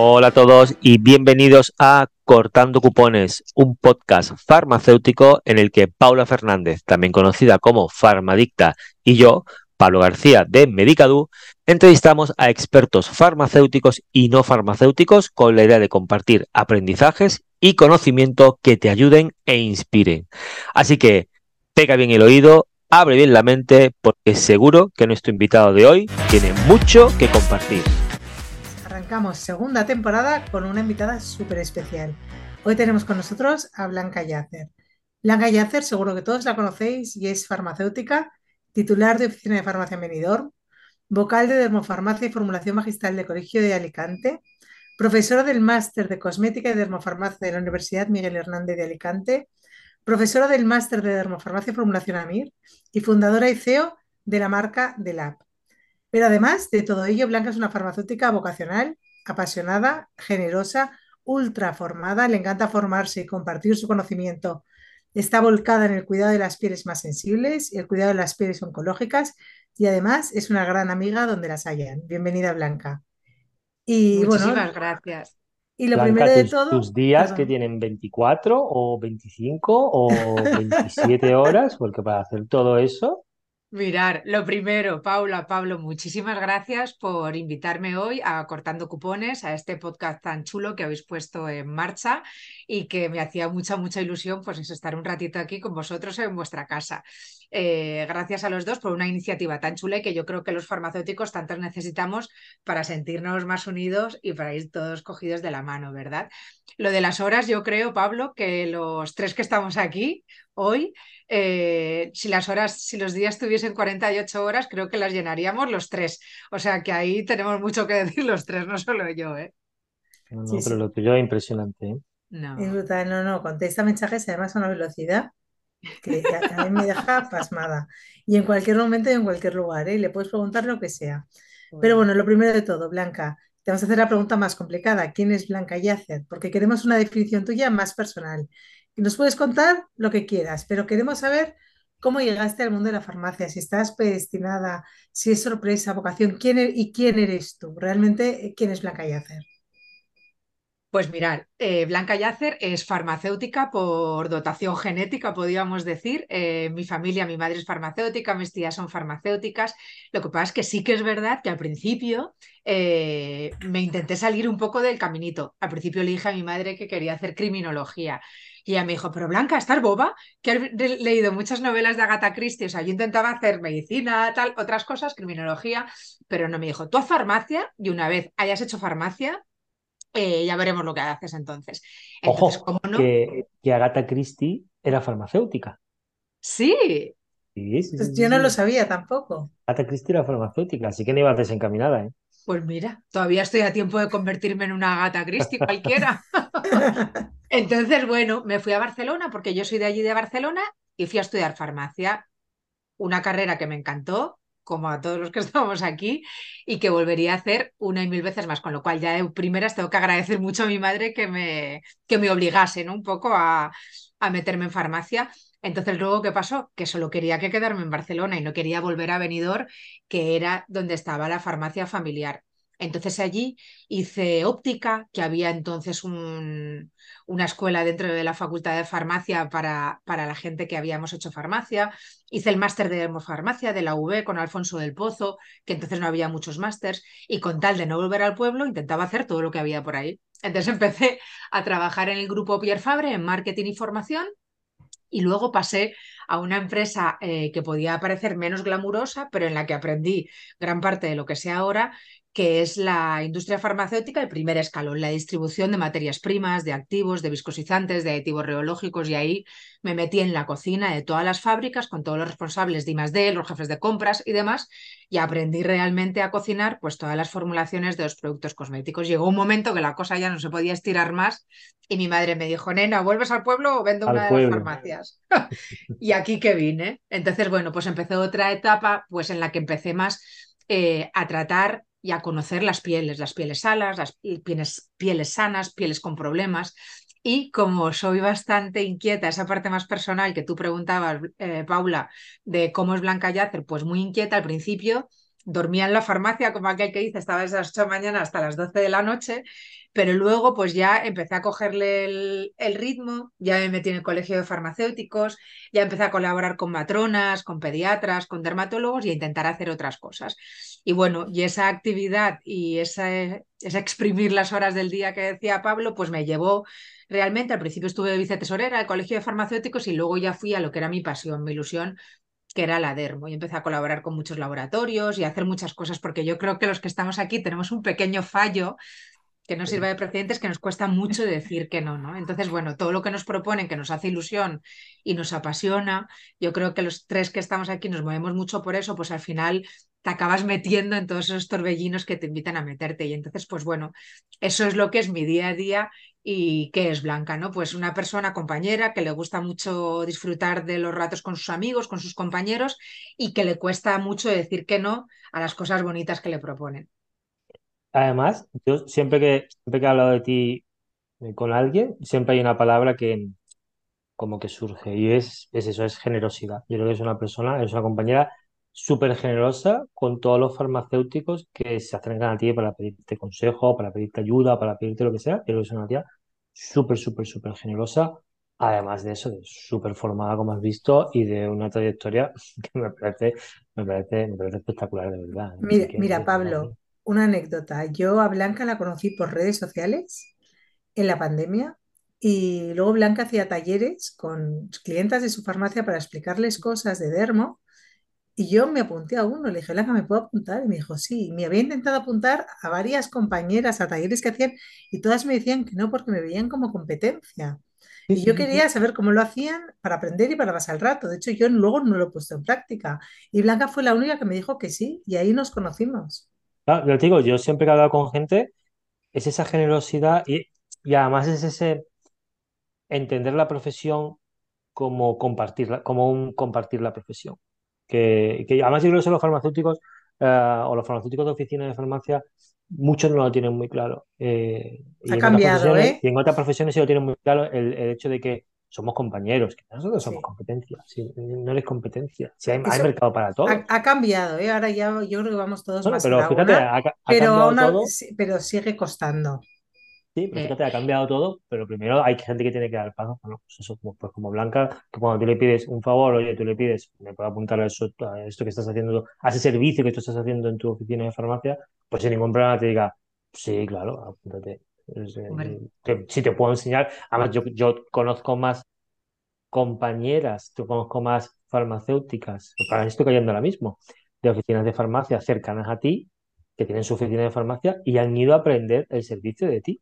Hola a todos y bienvenidos a Cortando Cupones, un podcast farmacéutico en el que Paula Fernández, también conocida como Farmadicta, y yo, Pablo García de Medicadu, entrevistamos a expertos farmacéuticos y no farmacéuticos con la idea de compartir aprendizajes y conocimiento que te ayuden e inspiren. Así que pega bien el oído, abre bien la mente, porque seguro que nuestro invitado de hoy tiene mucho que compartir segunda temporada con una invitada súper especial. Hoy tenemos con nosotros a Blanca Yacer. Blanca Yacer, seguro que todos la conocéis y es farmacéutica, titular de Oficina de Farmacia Benidorm, vocal de Dermofarmacia y Formulación Magistral de Colegio de Alicante, profesora del Máster de Cosmética y Dermofarmacia de la Universidad Miguel Hernández de Alicante, profesora del Máster de Dermofarmacia y Formulación AMIR y fundadora y CEO de la marca DELAB. Pero además de todo ello, Blanca es una farmacéutica vocacional, apasionada, generosa, ultra formada, le encanta formarse y compartir su conocimiento. Está volcada en el cuidado de las pieles más sensibles y el cuidado de las pieles oncológicas y además es una gran amiga donde las hayan. Bienvenida, Blanca. Y Muchísimas gracias. Y lo primero de todo. ¿Tus días que tienen 24 o 25 o 27 horas? Porque para hacer todo eso Mirar, lo primero, Paula, Pablo, muchísimas gracias por invitarme hoy a Cortando Cupones, a este podcast tan chulo que habéis puesto en marcha y que me hacía mucha, mucha ilusión pues estar un ratito aquí con vosotros en vuestra casa. Eh, gracias a los dos por una iniciativa tan chula y que yo creo que los farmacéuticos tantos necesitamos para sentirnos más unidos y para ir todos cogidos de la mano, ¿verdad? Lo de las horas, yo creo, Pablo, que los tres que estamos aquí hoy, eh, si las horas, si los días tuviesen 48 horas, creo que las llenaríamos los tres. O sea que ahí tenemos mucho que decir los tres, no solo yo, ¿eh? No, pero lo tuyo es impresionante, ¿eh? No. Es brutal, no, no, contesta mensajes además a una velocidad que mí me deja pasmada. Y en cualquier momento y en cualquier lugar, ¿eh? Le puedes preguntar lo que sea. Pero bueno, lo primero de todo, Blanca, te vamos a hacer la pregunta más complicada. ¿Quién es Blanca Yacer? Porque queremos una definición tuya más personal. Y nos puedes contar lo que quieras, pero queremos saber cómo llegaste al mundo de la farmacia, si estás predestinada, si es sorpresa, vocación, quién e-, y quién eres tú. Realmente, ¿quién es Blanca Yacer? Pues mirar, eh, Blanca Yacer es farmacéutica por dotación genética, podríamos decir. Eh, mi familia, mi madre es farmacéutica, mis tías son farmacéuticas. Lo que pasa es que sí que es verdad que al principio eh, me intenté salir un poco del caminito. Al principio le dije a mi madre que quería hacer criminología. Y ella me dijo, pero Blanca, ¿estás boba? Que he leído muchas novelas de Agatha Christie. O sea, yo intentaba hacer medicina, tal, otras cosas, criminología, pero no me dijo, tú haz farmacia y una vez hayas hecho farmacia, eh, ya veremos lo que haces entonces. Ojo, que, Agatha Christie era farmacéutica. Sí. pues yo no lo sabía tampoco. Agatha Christie era farmacéutica, así que no ibas desencaminada, ¿eh? Pues mira, todavía estoy a tiempo de convertirme en una Agatha Christie cualquiera. Entonces, bueno, me fui a Barcelona porque yo soy de allí de Barcelona y fui a estudiar farmacia. Una carrera que me encantó, como a todos los que estamos aquí, y que volvería a hacer una y mil veces más, con lo cual ya de primeras tengo que agradecer mucho a mi madre que me, que me obligase ¿no? un poco a, a meterme en farmacia. Entonces, luego, ¿qué pasó? Que solo quería que quedarme en Barcelona y no quería volver a Benidorm, que era donde estaba la farmacia familiar. Entonces allí hice óptica, que había entonces un, una escuela dentro de la Facultad de Farmacia para, para, la gente que habíamos hecho farmacia. Hice el máster de hemofarmacia de la UB con Alfonso del Pozo, que entonces no había muchos másters, y con tal de no volver al pueblo intentaba hacer todo lo que había por ahí. Entonces empecé a trabajar en el grupo Pierre Fabre en marketing y formación y luego pasé a una empresa eh, que podía parecer menos glamurosa, pero en la que aprendí gran parte de lo que sé ahora, que es la industria farmacéutica, el primer escalón, la distribución de materias primas, de activos, de viscosizantes, de aditivos reológicos, y ahí me metí en la cocina de todas las fábricas con todos los responsables de I+D, los jefes de compras y demás, y aprendí realmente a cocinar pues todas las formulaciones de los productos cosméticos. Llegó un momento que la cosa ya no se podía estirar más y mi madre me dijo, nena, ¿vuelves al pueblo o vendo una de las farmacias? y aquí que vine. Entonces, bueno, pues empezó otra etapa pues en la que empecé más eh, a tratar y a conocer las pieles, las pieles sanas, las pieles, pieles sanas, pieles con problemas. Y como soy bastante inquieta, esa parte más personal que tú preguntabas, eh, Paula, de cómo es Blanca Yacer, pues muy inquieta al principio, dormía en la farmacia, como aquel que dice, estaba desde las 8 de la mañana hasta las 12 de la noche, pero luego pues ya empecé a cogerle el, ritmo, ya me metí en el colegio de farmacéuticos, ya empecé a colaborar con matronas, con pediatras, con dermatólogos y a intentar hacer otras cosas. Y bueno, y esa actividad y esa, esa exprimir las horas del día que decía Pablo, pues me llevó realmente, al principio estuve de vicetesorera del colegio de farmacéuticos y luego ya fui a lo que era mi pasión, mi ilusión, que era la dermo y empecé a colaborar con muchos laboratorios y a hacer muchas cosas porque yo creo que los que estamos aquí tenemos un pequeño fallo que no sirva de precedentes que nos cuesta mucho decir que no, ¿no? Entonces, bueno, todo lo que nos proponen, que nos hace ilusión y nos apasiona, yo creo que los tres que estamos aquí nos movemos mucho por eso, pues al final te acabas metiendo en todos esos torbellinos que te invitan a meterte. Y entonces, pues bueno, eso es lo que es mi día a día y qué es Blanca, ¿no? Pues una persona compañera que le gusta mucho disfrutar de los ratos con sus amigos, con sus compañeros y que le cuesta mucho decir que no a las cosas bonitas que le proponen. Además, yo siempre que, siempre que he hablado de ti eh, con alguien, siempre hay una palabra que como que surge y es, es eso, es generosidad. Yo creo que es una persona, es una compañera súper generosa con todos los farmacéuticos que se acercan a ti para pedirte consejo, para pedirte ayuda, para pedirte lo que sea. Yo creo que es una tía súper, súper, súper generosa. Además de eso, súper formada, como has visto, y de una trayectoria que me parece, me parece, me parece espectacular, de verdad. Mira, mira Pablo, una anécdota. Yo a Blanca la conocí por redes sociales en la pandemia y luego Blanca hacía talleres con clientas de su farmacia para explicarles cosas de dermo y yo me apunté a uno, le dije, Blanca, ¿me puedo apuntar? Y me dijo, sí. Me había intentado apuntar a varias compañeras a talleres que hacían y todas me decían que no porque me veían como competencia. Y yo quería saber cómo lo hacían para aprender y para pasar el rato. De hecho, yo luego no lo he puesto en práctica. Y Blanca fue la única que me dijo que sí, y ahí nos conocimos. Claro, te digo, yo siempre que he hablado con gente, es esa generosidad y, y además es ese entender la profesión como compartirla, como un compartir la profesión. Que, que además yo creo que los farmacéuticos eh, o los farmacéuticos de oficina de farmacia, muchos no lo tienen muy claro. Eh, ha cambiado, ¿eh? Y en otras profesiones sí lo tienen muy claro el hecho de que somos compañeros, que nosotros somos competencia, no eres competencia, si hay, mercado para todo. Ha, cambiado, ¿eh? ahora ya yo creo que vamos todos más pero fíjate, pero, pero sigue costando. Sí, pero fíjate, ha cambiado todo, pero primero hay gente que tiene que dar paso. Bueno, pues eso, pues como Blanca, que cuando tú le pides un favor, oye, tú le pides, me puedo apuntar a, eso, a esto que estás haciendo, a ese servicio que tú estás haciendo en tu oficina de farmacia, pues sin ningún problema te diga, sí, claro, apúntate. Eh, si te puedo enseñar, además yo, yo conozco más compañeras, yo conozco más farmacéuticas, para esto cayendo ahora mismo, de oficinas de farmacia cercanas a ti, que tienen su oficina de farmacia y han ido a aprender el servicio de ti.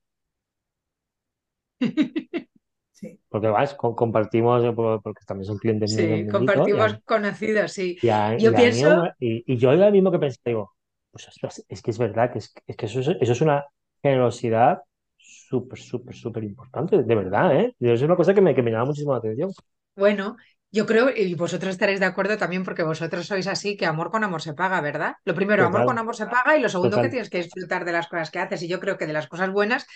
Sí. Porque vas, compartimos, eh, porque también son clientes Sí, compartimos conocidos, sí. yo pienso... y, yo lo mismo que pensé, digo, pues es que es verdad, que, es, que eso, eso es una generosidad súper, súper, súper importante, de verdad, ¿eh? Es una cosa que me, que me llama muchísimo la atención. Bueno, yo creo, y vosotros estaréis de acuerdo también porque vosotros sois así, que amor con amor se paga, ¿verdad? Lo primero, amor con amor se paga y lo segundo, que tienes que disfrutar de las cosas que haces. Y yo creo que de las cosas buenas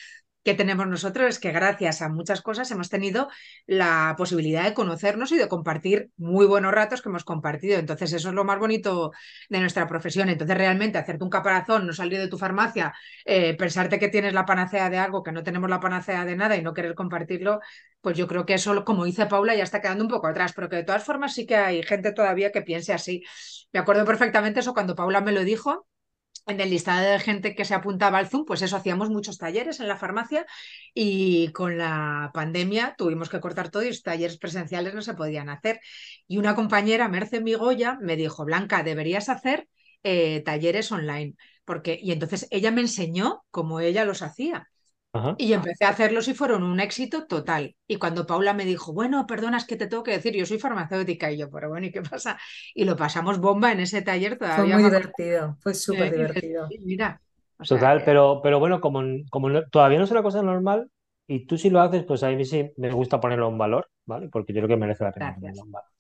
que tenemos nosotros es que gracias a muchas cosas hemos tenido la posibilidad de conocernos y de compartir muy buenos ratos que hemos compartido. Entonces, eso es lo más bonito de nuestra profesión. Entonces, realmente, hacerte un caparazón, no salir de tu farmacia, eh, pensarte que tienes la panacea de algo, que no tenemos la panacea de nada y no querer compartirlo, pues yo creo que eso, como dice Paula, ya está quedando un poco atrás, pero que de todas formas sí que hay gente todavía que piense así. Me acuerdo perfectamente eso cuando Paula me lo dijo en el listado de gente que se apuntaba al Zoom, pues eso, hacíamos muchos talleres en la farmacia y con la pandemia tuvimos que cortar todo y los talleres presenciales no se podían hacer. Y una compañera, Merce Migoya, me dijo, Blanca, deberías hacer eh, talleres online, porque, y entonces ella me enseñó cómo ella los hacía. Y empecé a hacerlos y fueron un éxito total. Y cuando Paula me dijo, bueno, perdona, es que te tengo que decir, yo soy farmacéutica. Y yo, pero bueno, ¿y qué pasa? Y lo pasamos bomba en ese taller todavía. Fue muy divertido, fue súper divertido. Mira. Total, pero, pero bueno, como, como todavía no es una cosa normal, y tú si lo haces, pues a mí sí me gusta ponerlo en valor, ¿vale? Porque yo creo que merece la pena ponerlo en valor.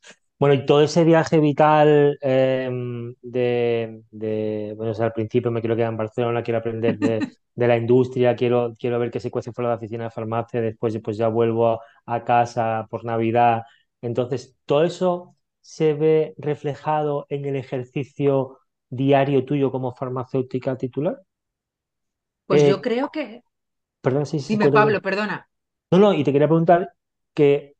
Bueno, y todo ese viaje vital em, de, bueno, al principio me quiero quedar en Barcelona, quiero aprender de, la industria, quiero, quiero ver qué se cuece fuera de la oficina de farmacia, después pues ya vuelvo a, casa por Navidad. Entonces, todo eso se ve reflejado en el ejercicio diario tuyo como farmacéutica titular? Pues Eh, yo creo que... perdón, sí, sí, Dime. Pablo, perdona. No, no, y te quería preguntar que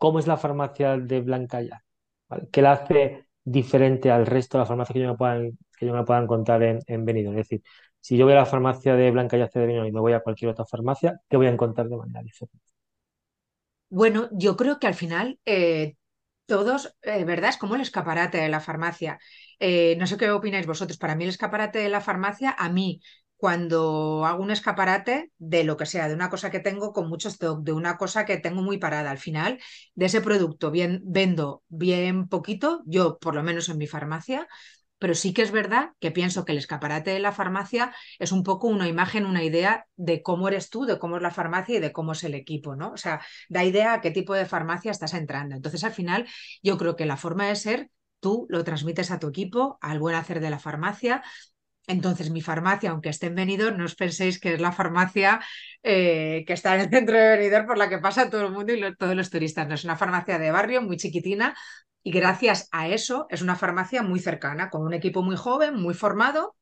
cómo es la farmacia de Blanca ya, ¿vale? ¿Qué la hace diferente al resto de las farmacias que yo me puedan, que yo me pueda encontrar en, en Benidorm? Es decir, si yo voy a la farmacia de Blanca Yace de Benidorm y me voy a cualquier otra farmacia, ¿qué voy a encontrar de manera diferente? Bueno, yo creo que al final eh, todos, eh, ¿verdad? Es como el escaparate de la farmacia. Eh, no sé qué opináis vosotros. Para mí el escaparate de la farmacia, a mí, cuando hago un escaparate de lo que sea, de una cosa que tengo con mucho stock, de una cosa que tengo muy parada, al final, de ese producto bien, vendo bien poquito, yo por lo menos en mi farmacia, pero sí que es verdad que pienso que el escaparate de la farmacia es un poco una imagen, una idea de cómo eres tú, de cómo es la farmacia y de cómo es el equipo, ¿no? O sea, da idea a qué tipo de farmacia estás entrando. Entonces, al final, yo creo que la forma de ser, tú lo transmites a tu equipo, al buen hacer de la farmacia. Entonces, mi farmacia, aunque esté en Benidorm, no os penséis que es la farmacia eh, que está en el centro de Benidorm por la que pasa todo el mundo y todos los turistas. No es una farmacia de barrio muy chiquitina y gracias a eso es una farmacia muy cercana, con un equipo muy joven, muy formado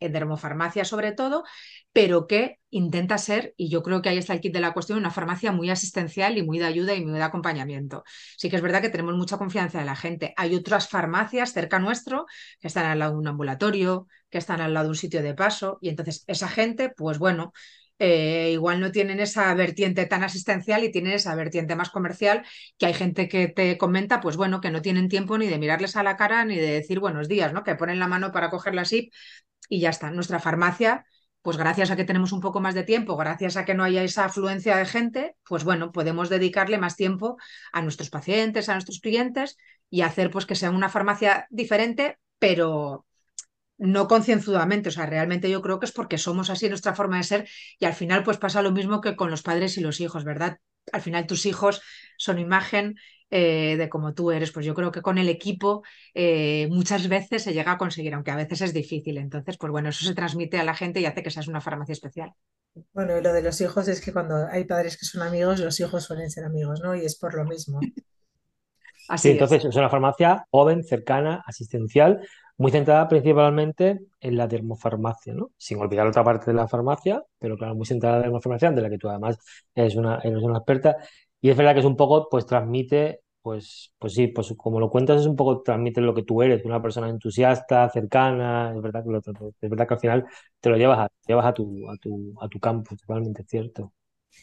en dermofarmacia sobre todo, pero que intenta ser, y yo creo que ahí está el kit de la cuestión, una farmacia muy asistencial y muy de ayuda y muy de acompañamiento. Sí que es verdad que tenemos mucha confianza de la gente. Hay otras farmacias cerca nuestro que están al lado de un ambulatorio, que están al lado de un sitio de paso, y entonces esa gente, pues bueno, eh, igual no tienen esa vertiente tan asistencial y tienen esa vertiente más comercial, que hay gente que te comenta, pues bueno, que no tienen tiempo ni de mirarles a la cara ni de decir buenos días, ¿no? Que ponen la mano para coger la SIP y ya está. Nuestra farmacia, pues gracias a que tenemos un poco más de tiempo, gracias a que no haya esa afluencia de gente, pues bueno, podemos dedicarle más tiempo a nuestros pacientes, a nuestros clientes y hacer pues que sea una farmacia diferente, pero no concienzudamente, o sea, realmente yo creo que es porque somos así nuestra forma de ser y al final pues pasa lo mismo que con los padres y los hijos, ¿verdad? Al final tus hijos son imagen eh, de cómo tú eres, pues yo creo que con el equipo eh, muchas veces se llega a conseguir, aunque a veces es difícil, entonces pues bueno, eso se transmite a la gente y hace que seas una farmacia especial. Bueno, y lo de los hijos es que cuando hay padres que son amigos, los hijos suelen ser amigos, ¿no? Y es por lo mismo. Sí, Así es. entonces es una farmacia joven, cercana, asistencial, muy centrada principalmente en la dermofarmacia, ¿no? Sin olvidar otra parte de la farmacia, pero claro, muy centrada en la dermofarmacia, de la que tú además eres una, eres una experta. Y es verdad que es un poco, pues transmite, pues, pues sí, pues como lo cuentas, es un poco transmite lo que tú eres, una persona entusiasta, cercana, es verdad que lo, es verdad que al final te lo llevas a, llevas a tu, a tu, a tu campo, totalmente cierto.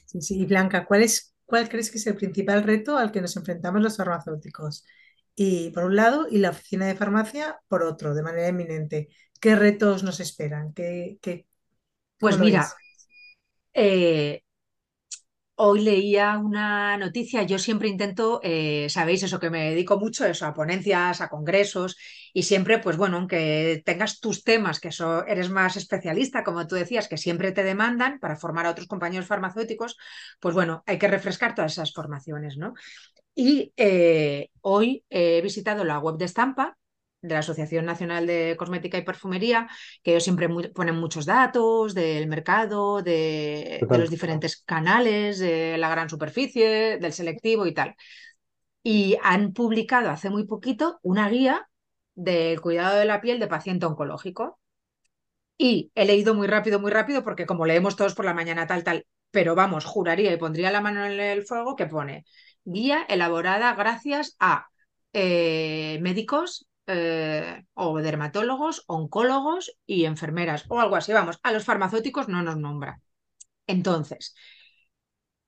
Sí, sí. Y Blanca, ¿cuál es, cuál crees que es el principal reto al que nos enfrentamos los farmacéuticos? Y por un lado, y la oficina de farmacia por otro, de manera eminente. ¿Qué retos nos esperan? ¿Qué, qué, Pues mira, eh, Hoy leía una noticia, yo siempre intento, eh, sabéis eso, que me dedico mucho eso, a ponencias, a congresos, y siempre, pues bueno, aunque tengas tus temas, que eso, eres más especialista, como tú decías, que siempre te demandan para formar a otros compañeros farmacéuticos, pues bueno, hay que refrescar todas esas formaciones, ¿no? Y eh, hoy he visitado la web de Estampa, de la Asociación Nacional de Cosmética y Perfumería, que ellos siempre ponen muchos datos del mercado, de, de los diferentes canales, de la gran superficie, del selectivo y tal. Y han publicado hace muy poquito una guía del cuidado de la piel de paciente oncológico. Y he leído muy rápido, muy rápido, porque como leemos todos por la mañana tal, tal, pero vamos, juraría y pondría la mano en el fuego que pone guía elaborada gracias a eh, médicos eh, o dermatólogos, oncólogos y enfermeras o algo así. Vamos, a los farmacéuticos no nos nombra. Entonces,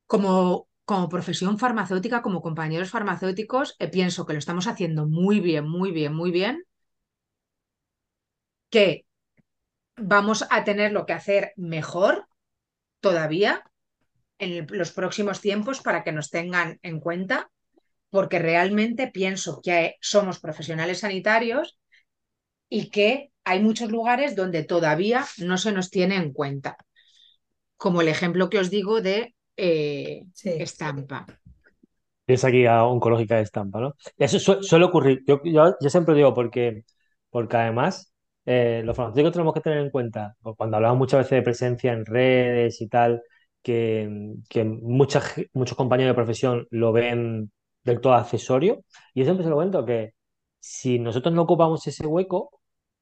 como, como profesión farmacéutica, como compañeros farmacéuticos, eh, pienso que lo estamos haciendo muy bien, muy bien, muy bien, que vamos a tener lo que hacer mejor todavía en el- los próximos tiempos para que nos tengan en cuenta, porque realmente pienso que somos profesionales sanitarios y que hay muchos lugares donde todavía no se nos tiene en cuenta, como el ejemplo que os digo de eh, Sí. estampa. Es aquí a oncológica de estampa, ¿no? Eso su- suele ocurrir. Yo, yo, yo siempre digo porque, porque además eh, los farmacéuticos tenemos que tener en cuenta, cuando hablamos muchas veces de presencia en redes y tal, que, muchos compañeros de profesión lo ven del todo accesorio. Y yo siempre se lo cuento que si nosotros no ocupamos ese hueco,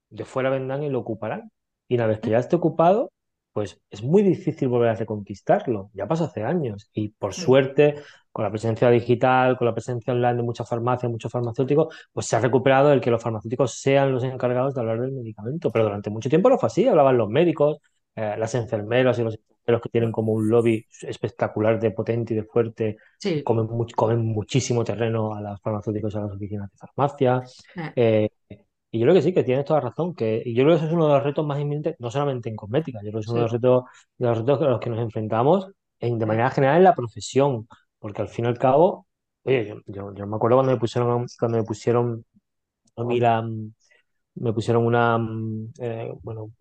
de fuera vendrán y lo ocuparán. Y una vez que ya esté ocupado, pues es muy difícil volver a reconquistarlo. Ya pasó hace años. Y por suerte, con la presencia digital, con la presencia online de muchas farmacias, muchos farmacéuticos, pues se ha recuperado el que los farmacéuticos sean los encargados de hablar del medicamento. Pero durante mucho tiempo no fue así. Hablaban los médicos, eh, las enfermeras y los enfermeros que tienen como un lobby espectacular de potente y de fuerte. Sí. Comen, comen muchísimo terreno a los farmacéuticos y a las oficinas de farmacia. Eh, y yo creo que sí, que tienes toda razón, que y yo creo que eso es uno de los retos más inminentes, no solamente en cosmética, yo creo que es uno de los retos, de los retos a los que nos enfrentamos en, de manera general en la profesión, porque al fin y al cabo, oye, yo, yo, me acuerdo cuando me pusieron, cuando me pusieron a mí la, me pusieron una, eh, bueno,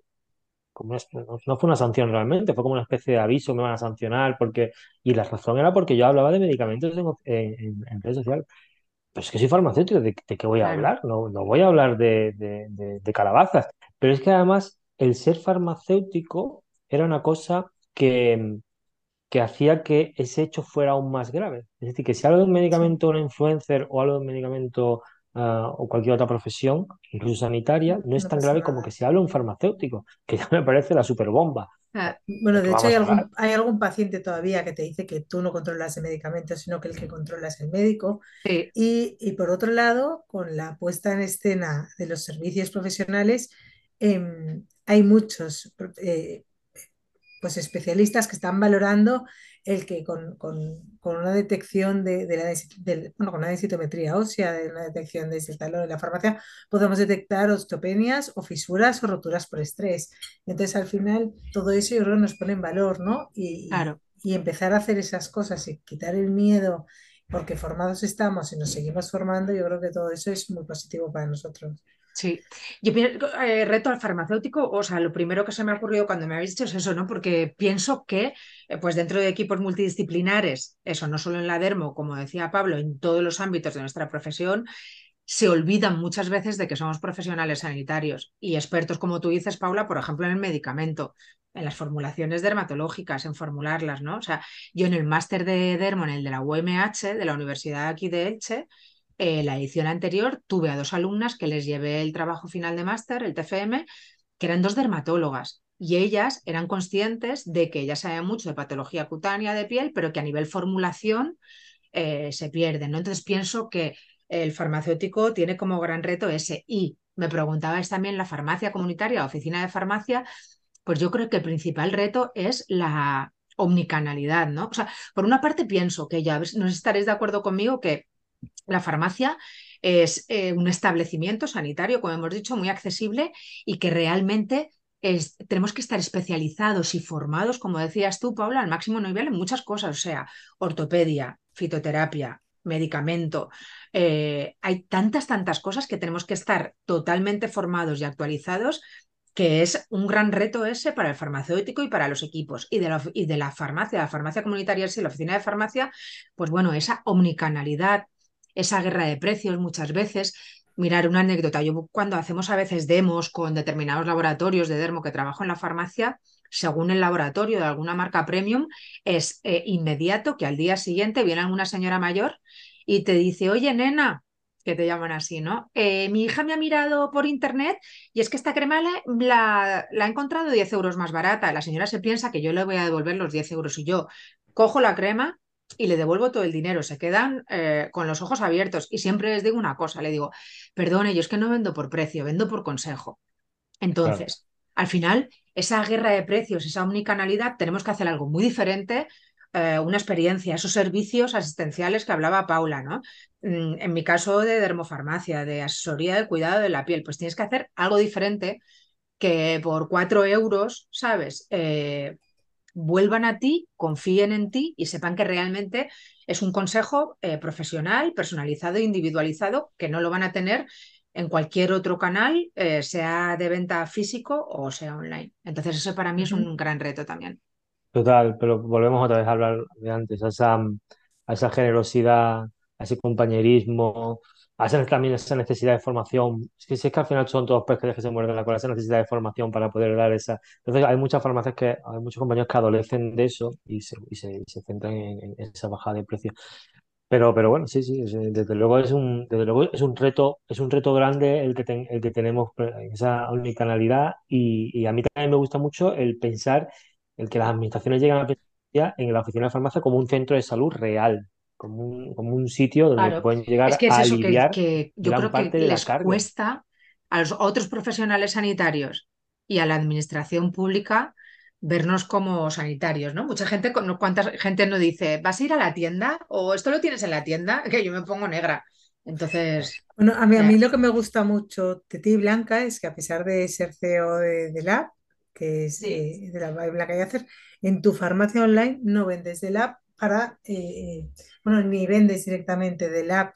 como no, no, fue una sanción realmente, fue como una especie de aviso, me van a sancionar, porque, y la razón era porque yo hablaba de medicamentos en, en, en redes sociales. Pues es que soy farmacéutico, ¿de, qué voy a hablar? No, no voy a hablar de, de, calabazas. Pero es que además el ser farmacéutico era una cosa que, que hacía que ese hecho fuera aún más grave. Es decir, que si hablo de un medicamento, una influencer o algo de un medicamento uh, o cualquier otra profesión, incluso sanitaria, no es tan grave como que si hablo de un farmacéutico, que ya me parece la superbomba. Ah, bueno, de hecho hay algún, hay algún, paciente todavía que te dice que tú no controlas el medicamento, sino que el que controla es el médico. Sí. Y, y, por otro lado, con la puesta en escena de los servicios profesionales, eh, hay muchos eh, pues especialistas que están valorando el que con, con, con una detección de, de la de, bueno, con una densitometría ósea, de una detección de talón en la farmacia, podemos detectar osteopenias o fisuras o roturas por estrés. Entonces, al final, todo eso yo creo nos pone en valor, ¿no? Y, claro. y, y empezar a hacer esas cosas y quitar el miedo, porque formados estamos y nos seguimos formando, yo creo que todo eso es muy positivo para nosotros. Sí, yo eh, reto al farmacéutico, o sea, lo primero que se me ha ocurrido cuando me habéis dicho es eso, ¿no? Porque pienso que, eh, pues dentro de equipos multidisciplinares, eso no solo en la dermo, como decía Pablo, en todos los ámbitos de nuestra profesión, se olvidan muchas veces de que somos profesionales sanitarios y expertos, como tú dices, Paula, por ejemplo, en el medicamento, en las formulaciones dermatológicas, en formularlas, ¿no? O sea, yo en el máster de dermo, en el de la UMH, de la Universidad aquí de Elche, eh, la edición anterior tuve a dos alumnas que les llevé el trabajo final de máster, el TFM, que eran dos dermatólogas. Y ellas eran conscientes de que ellas sabían mucho de patología cutánea de piel, pero que a nivel formulación eh, se pierden. ¿no? Entonces pienso que el farmacéutico tiene como gran reto ese. Y me preguntabais también la farmacia comunitaria, la oficina de farmacia, pues yo creo que el principal reto es la omnicanalidad, ¿no? O sea, por una parte pienso que ya no estaréis de acuerdo conmigo que la farmacia es eh, un establecimiento sanitario, como hemos dicho, muy accesible y que realmente es, tenemos que estar especializados y formados, como decías tú, Paula, al máximo nivel en muchas cosas, o sea, ortopedia, fitoterapia, medicamento. Eh, hay tantas, tantas cosas que tenemos que estar totalmente formados y actualizados que es un gran reto ese para el farmacéutico y para los equipos. Y de la, y de la farmacia, la farmacia comunitaria, sí, la oficina de farmacia, pues bueno, esa omnicanalidad, esa guerra de precios muchas veces. Mirar una anécdota, yo cuando hacemos a veces demos con determinados laboratorios de dermo que trabajo en la farmacia, según el laboratorio de alguna marca premium, es eh, inmediato que al día siguiente viene una señora mayor y te dice, oye, nena, que te llaman así, ¿no? Eh, mi hija me ha mirado por internet y es que esta crema la, la, encontrado 10 euros más barata. La señora se piensa que yo le voy a devolver los 10 euros y yo cojo la crema y le devuelvo todo el dinero. Se quedan eh, con los ojos abiertos y siempre les digo una cosa, le digo, perdone, yo es que no vendo por precio, vendo por consejo. Entonces, claro. al final, esa guerra de precios, esa omnicanalidad, tenemos que hacer algo muy diferente eh, una experiencia, esos servicios asistenciales que hablaba Paula, ¿no? Mm, en mi caso de dermofarmacia, de asesoría de cuidado de la piel, pues tienes que hacer algo diferente que por cuatro euros, ¿sabes? Eh, vuelvan a ti, confíen en ti y sepan que realmente es un consejo eh, profesional, personalizado e individualizado que no lo van a tener en cualquier otro canal, eh, sea de venta físico o sea online. Entonces eso para mí es un gran reto también. Total, pero volvemos otra vez a hablar de antes, a esa, a esa generosidad, a ese compañerismo, a esa, también esa necesidad de formación. Es que, si es que al final son todos pescadores que se muerden la cola, esa necesidad de formación para poder dar esa. Entonces, hay muchas farmacias que, hay muchos compañeros que adolecen de eso y se, y se, se centran en, en, esa bajada de precio. Pero, pero bueno, sí, sí, desde luego es un, desde luego es un reto, es un reto grande el que, el que tenemos esa unicanalidad y, y, a mí también me gusta mucho el pensar el que las administraciones llegan a pensar en la oficina de farmacia como un centro de salud real, como un, como un sitio donde pueden llegar es que es a eso, aliviar que, yo creo que les cuesta a los otros profesionales sanitarios y a la administración pública vernos como sanitarios, ¿no? Mucha gente, ¿cuánta gente no dice, vas a ir a la tienda o esto lo tienes en la tienda? Que yo me pongo negra. Entonces. Bueno, a mí, a mí lo que me gusta mucho de ti, Blanca, es que a pesar de ser CEO de, de Lab, que es eh, de la Blanca Yacer, en tu farmacia online no vendes de Lab para, eh, eh, bueno, ni vendes directamente de Lab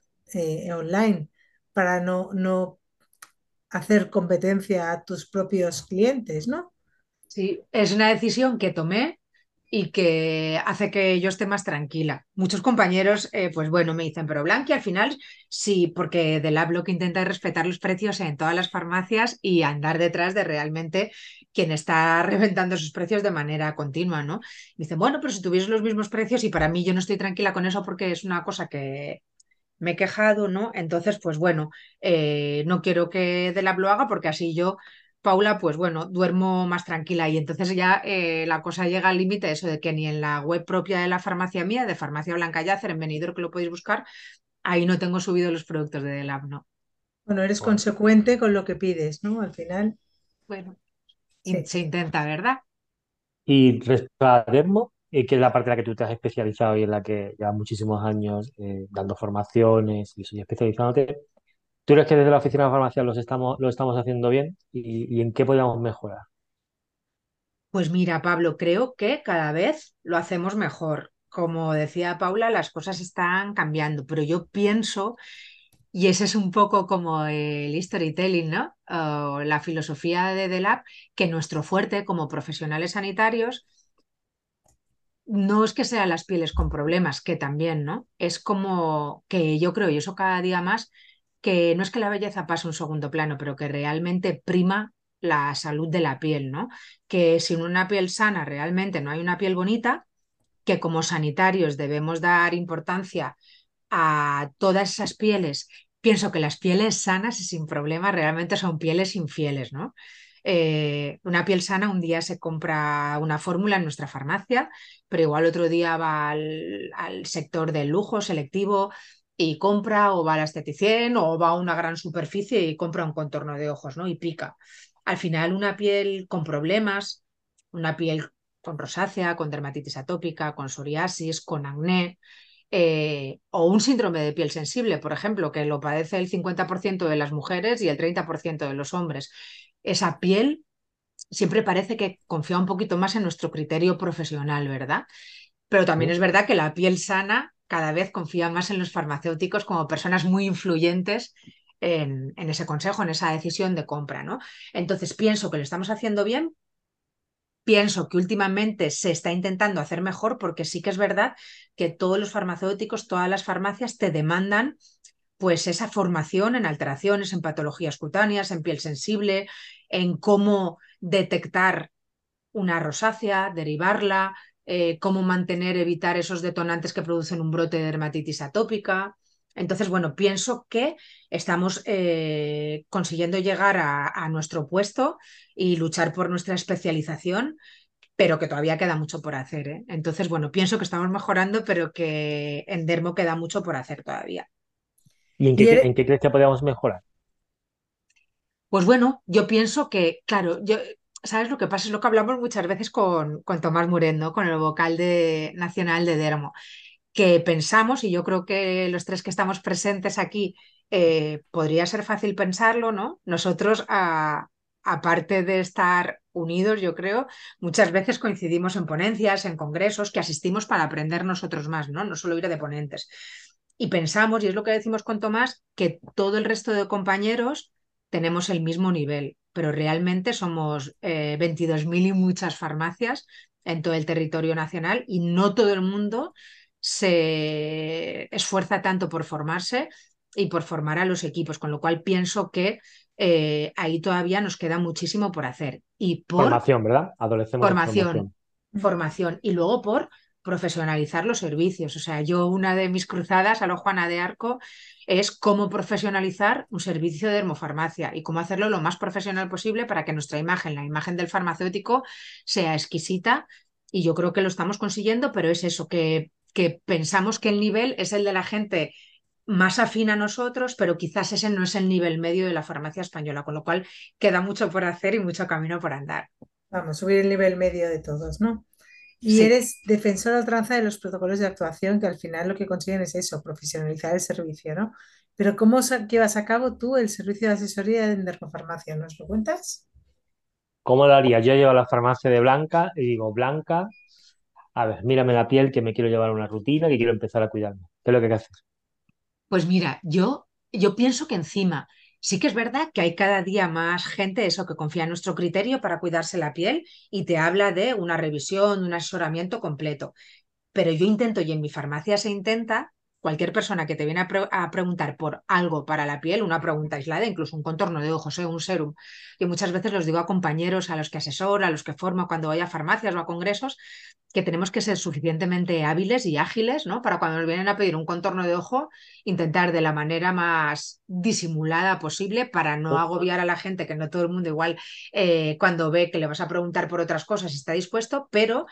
online para no, no hacer competencia a tus propios clientes, ¿no? Sí, es una decisión que tomé y que hace que yo esté más tranquila. Muchos compañeros, eh, pues bueno, me dicen, pero Blanqui, al final sí, porque del lo que intenta es respetar los precios en todas las farmacias y andar detrás de realmente quien está reventando sus precios de manera continua, ¿no? Me dicen, bueno, pero si tuviese los mismos precios y para mí yo no estoy tranquila con eso porque es una cosa que me he quejado, ¿no? Entonces, pues bueno, eh, no quiero que del lo haga porque así yo Paula, pues bueno, duermo más tranquila y entonces ya eh, la cosa llega al límite eso de que ni en la web propia de la farmacia mía, de Farmacia Blanca Yacer, en Benidorm, que lo podéis buscar, ahí no tengo subido los productos de Delab, no. Bueno, eres consecuente con lo que pides, ¿no? Al final. Bueno, se intenta, ¿verdad? Y respecto a Dermo, eh, que es la parte en la que tú te has especializado y en la que llevas muchísimos años eh, dando formaciones y soy especializándote, ¿Tú crees que desde la oficina de farmacia los estamos, lo estamos haciendo bien y, en qué podemos mejorar? Pues mira, Pablo, creo que cada vez lo hacemos mejor. Como decía Paula, las cosas están cambiando, pero yo pienso, y ese es un poco como el storytelling, ¿no? la filosofía de The Lab, que nuestro fuerte como profesionales sanitarios no es que sean las pieles con problemas, que también, ¿no? Es como que yo creo, y eso cada día más, que no es que la belleza pase un segundo plano, pero que realmente prima la salud de la piel, ¿no? Que sin una piel sana realmente no hay una piel bonita, que como sanitarios debemos dar importancia a todas esas pieles. Pienso que las pieles sanas y sin problemas realmente son pieles infieles, ¿no? Eh, una piel sana, un día se compra una fórmula en nuestra farmacia, pero igual otro día va al, al sector del lujo selectivo y compra o va a la esteticien o va a una gran superficie y compra un contorno de ojos, ¿no? Y pica. Al final una piel con problemas, una piel con rosácea, con dermatitis atópica, con psoriasis, con acné, eh, o un síndrome de piel sensible, por ejemplo, que lo padece el 50% de las mujeres y el 30% de los hombres. Esa piel siempre parece que confía un poquito más en nuestro criterio profesional, ¿verdad? Pero también es verdad que la piel sana cada vez confía más en los farmacéuticos como personas muy influyentes en, ese consejo, en esa decisión de compra, ¿no? Entonces pienso que lo estamos haciendo bien, pienso que últimamente se está intentando hacer mejor porque sí que es verdad que todos los farmacéuticos, todas las farmacias te demandan pues esa formación en alteraciones, en patologías cutáneas, en piel sensible, en cómo detectar una rosácea, derivarla, eh, cómo mantener, evitar esos detonantes que producen un brote de dermatitis atópica. Entonces, bueno, pienso que estamos eh, consiguiendo llegar a, nuestro puesto y luchar por nuestra especialización, pero que todavía queda mucho por hacer. ¿eh? Entonces, bueno, pienso que estamos mejorando, pero que en Dermo queda mucho por hacer todavía. ¿Y en qué, en qué crees que podríamos mejorar? Pues bueno, yo pienso que, claro, yo, ¿sabes lo que pasa? Es lo que hablamos muchas veces con, con Tomás Murendo, con el vocal de, nacional de Dermo, que pensamos, y yo creo que los tres que estamos presentes aquí, eh, podría ser fácil pensarlo, ¿no? Nosotros, aparte de estar unidos, yo creo, muchas veces coincidimos en ponencias, en congresos, que asistimos para aprender nosotros más, ¿no? No solo ir de ponentes. Y pensamos, y es lo que decimos con Tomás, que todo el resto de compañeros tenemos el mismo nivel pero realmente somos 22.000 eh, y muchas farmacias en todo el territorio nacional y no todo el mundo se esfuerza tanto por formarse y por formar a los equipos, con lo cual pienso que eh, ahí todavía nos queda muchísimo por hacer. Y por formación, ¿verdad? Adolescentes. Formación, formación. Y luego por profesionalizar los servicios. O sea, yo una de mis cruzadas a lo Juana de Arco es cómo profesionalizar un servicio de dermofarmacia y cómo hacerlo lo más profesional posible para que nuestra imagen, la imagen del farmacéutico, sea exquisita. Y yo creo que lo estamos consiguiendo, pero es eso, que, que pensamos que el nivel es el de la gente más afín a nosotros, pero quizás ese no es el nivel medio de la farmacia española, con lo cual queda mucho por hacer y mucho camino por andar. Vamos, subir el nivel medio de todos, ¿no? Y eres defensora ultranza de los protocolos de actuación, que al final lo que consiguen es eso, profesionalizar el servicio, ¿no? Pero ¿cómo llevas a cabo tú el servicio de asesoría en dermofarmacia? ¿Nos lo cuentas? ¿Cómo lo haría? Yo llevo a la farmacia de Blanca y digo, Blanca, a ver, mírame la piel que me quiero llevar una rutina, que quiero empezar a cuidarme. ¿Qué es lo que hay que hacer? Pues mira, yo, yo pienso que encima Sí que es verdad que hay cada día más gente, eso, que confía en nuestro criterio para cuidarse la piel y te habla de una revisión, un asesoramiento completo. Pero yo intento, y en mi farmacia se intenta, cualquier persona que te viene a, preguntar por algo para la piel, una pregunta aislada, incluso un contorno de ojos, ¿eh? un serum, y muchas veces los digo a compañeros, a los que asesoro, a los que formo cuando voy a farmacias o a congresos, que tenemos que ser suficientemente hábiles y ágiles, ¿no? Para cuando nos vienen a pedir un contorno de ojo, intentar de la manera más disimulada posible para no agobiar a la gente, que no todo el mundo igual eh, cuando ve que le vas a preguntar por otras cosas está dispuesto, pero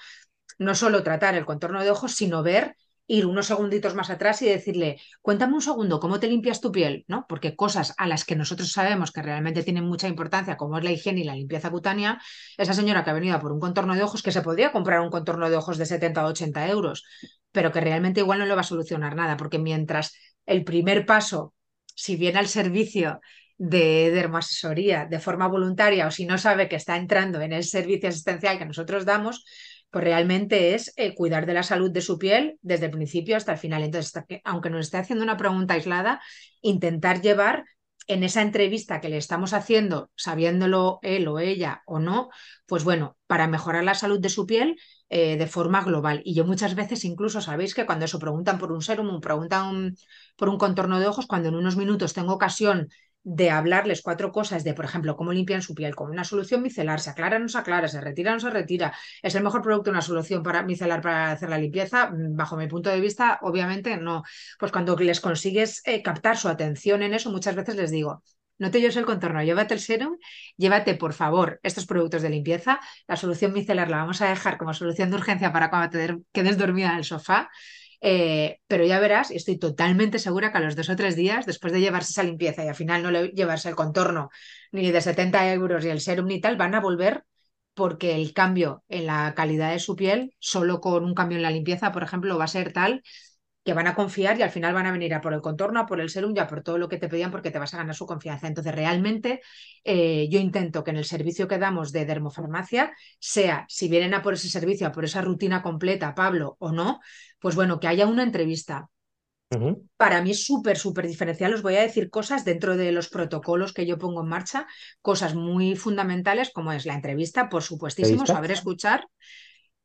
no solo tratar el contorno de ojos, sino ver ir unos segunditos más atrás y decirle, cuéntame un segundo, ¿cómo te limpias tu piel? ¿No? Porque cosas a las que nosotros sabemos que realmente tienen mucha importancia, como es la higiene y la limpieza cutánea, esa señora que ha venido por un contorno de ojos, que se podría comprar un contorno de ojos de 70 o 80 euros, pero que realmente igual no le va a solucionar nada, porque mientras el primer paso, si viene al servicio de dermoasesoría de forma voluntaria o si no sabe que está entrando en el servicio asistencial que nosotros damos, pues realmente es eh, cuidar de la salud de su piel desde el principio hasta el final. Entonces, aunque nos esté haciendo una pregunta aislada, intentar llevar en esa entrevista que le estamos haciendo, sabiéndolo él o ella o no, pues bueno, para mejorar la salud de su piel eh, de forma global. Y yo muchas veces incluso sabéis que cuando eso preguntan por un serum, preguntan por un contorno de ojos, cuando en unos minutos tengo ocasión de hablarles cuatro cosas de, por ejemplo, cómo limpian su piel con una solución micelar, se aclara no se aclara, se retira no se retira, es el mejor producto una solución para micelar para hacer la limpieza, mm, bajo mi punto de vista, obviamente no. Pues cuando les consigues eh, captar su atención en eso, muchas veces les digo, no te lleves el contorno, llévate el serum, llévate por favor estos productos de limpieza. La solución micelar la vamos a dejar como solución de urgencia para cuando te quedes dormida en el sofá. Eh, pero ya verás, estoy totalmente segura que a los dos o tres días, después de llevarse esa limpieza y al final no le llevarse el contorno ni de 70 euros y el serum ni tal, van a volver porque el cambio en la calidad de su piel, solo con un cambio en la limpieza, por ejemplo, va a ser tal que van a confiar y al final van a venir a por el contorno, a por el serum y a por todo lo que te pedían porque te vas a ganar su confianza. Entonces, realmente eh, yo intento que en el servicio que damos de dermofarmacia, sea si vienen a por ese servicio, a por esa rutina completa, Pablo, o no, pues bueno, que haya una entrevista. Para mí es súper, súper diferencial. Os voy a decir cosas dentro de los protocolos que yo pongo en marcha, cosas muy fundamentales como es la entrevista, por supuestísimo, saber escuchar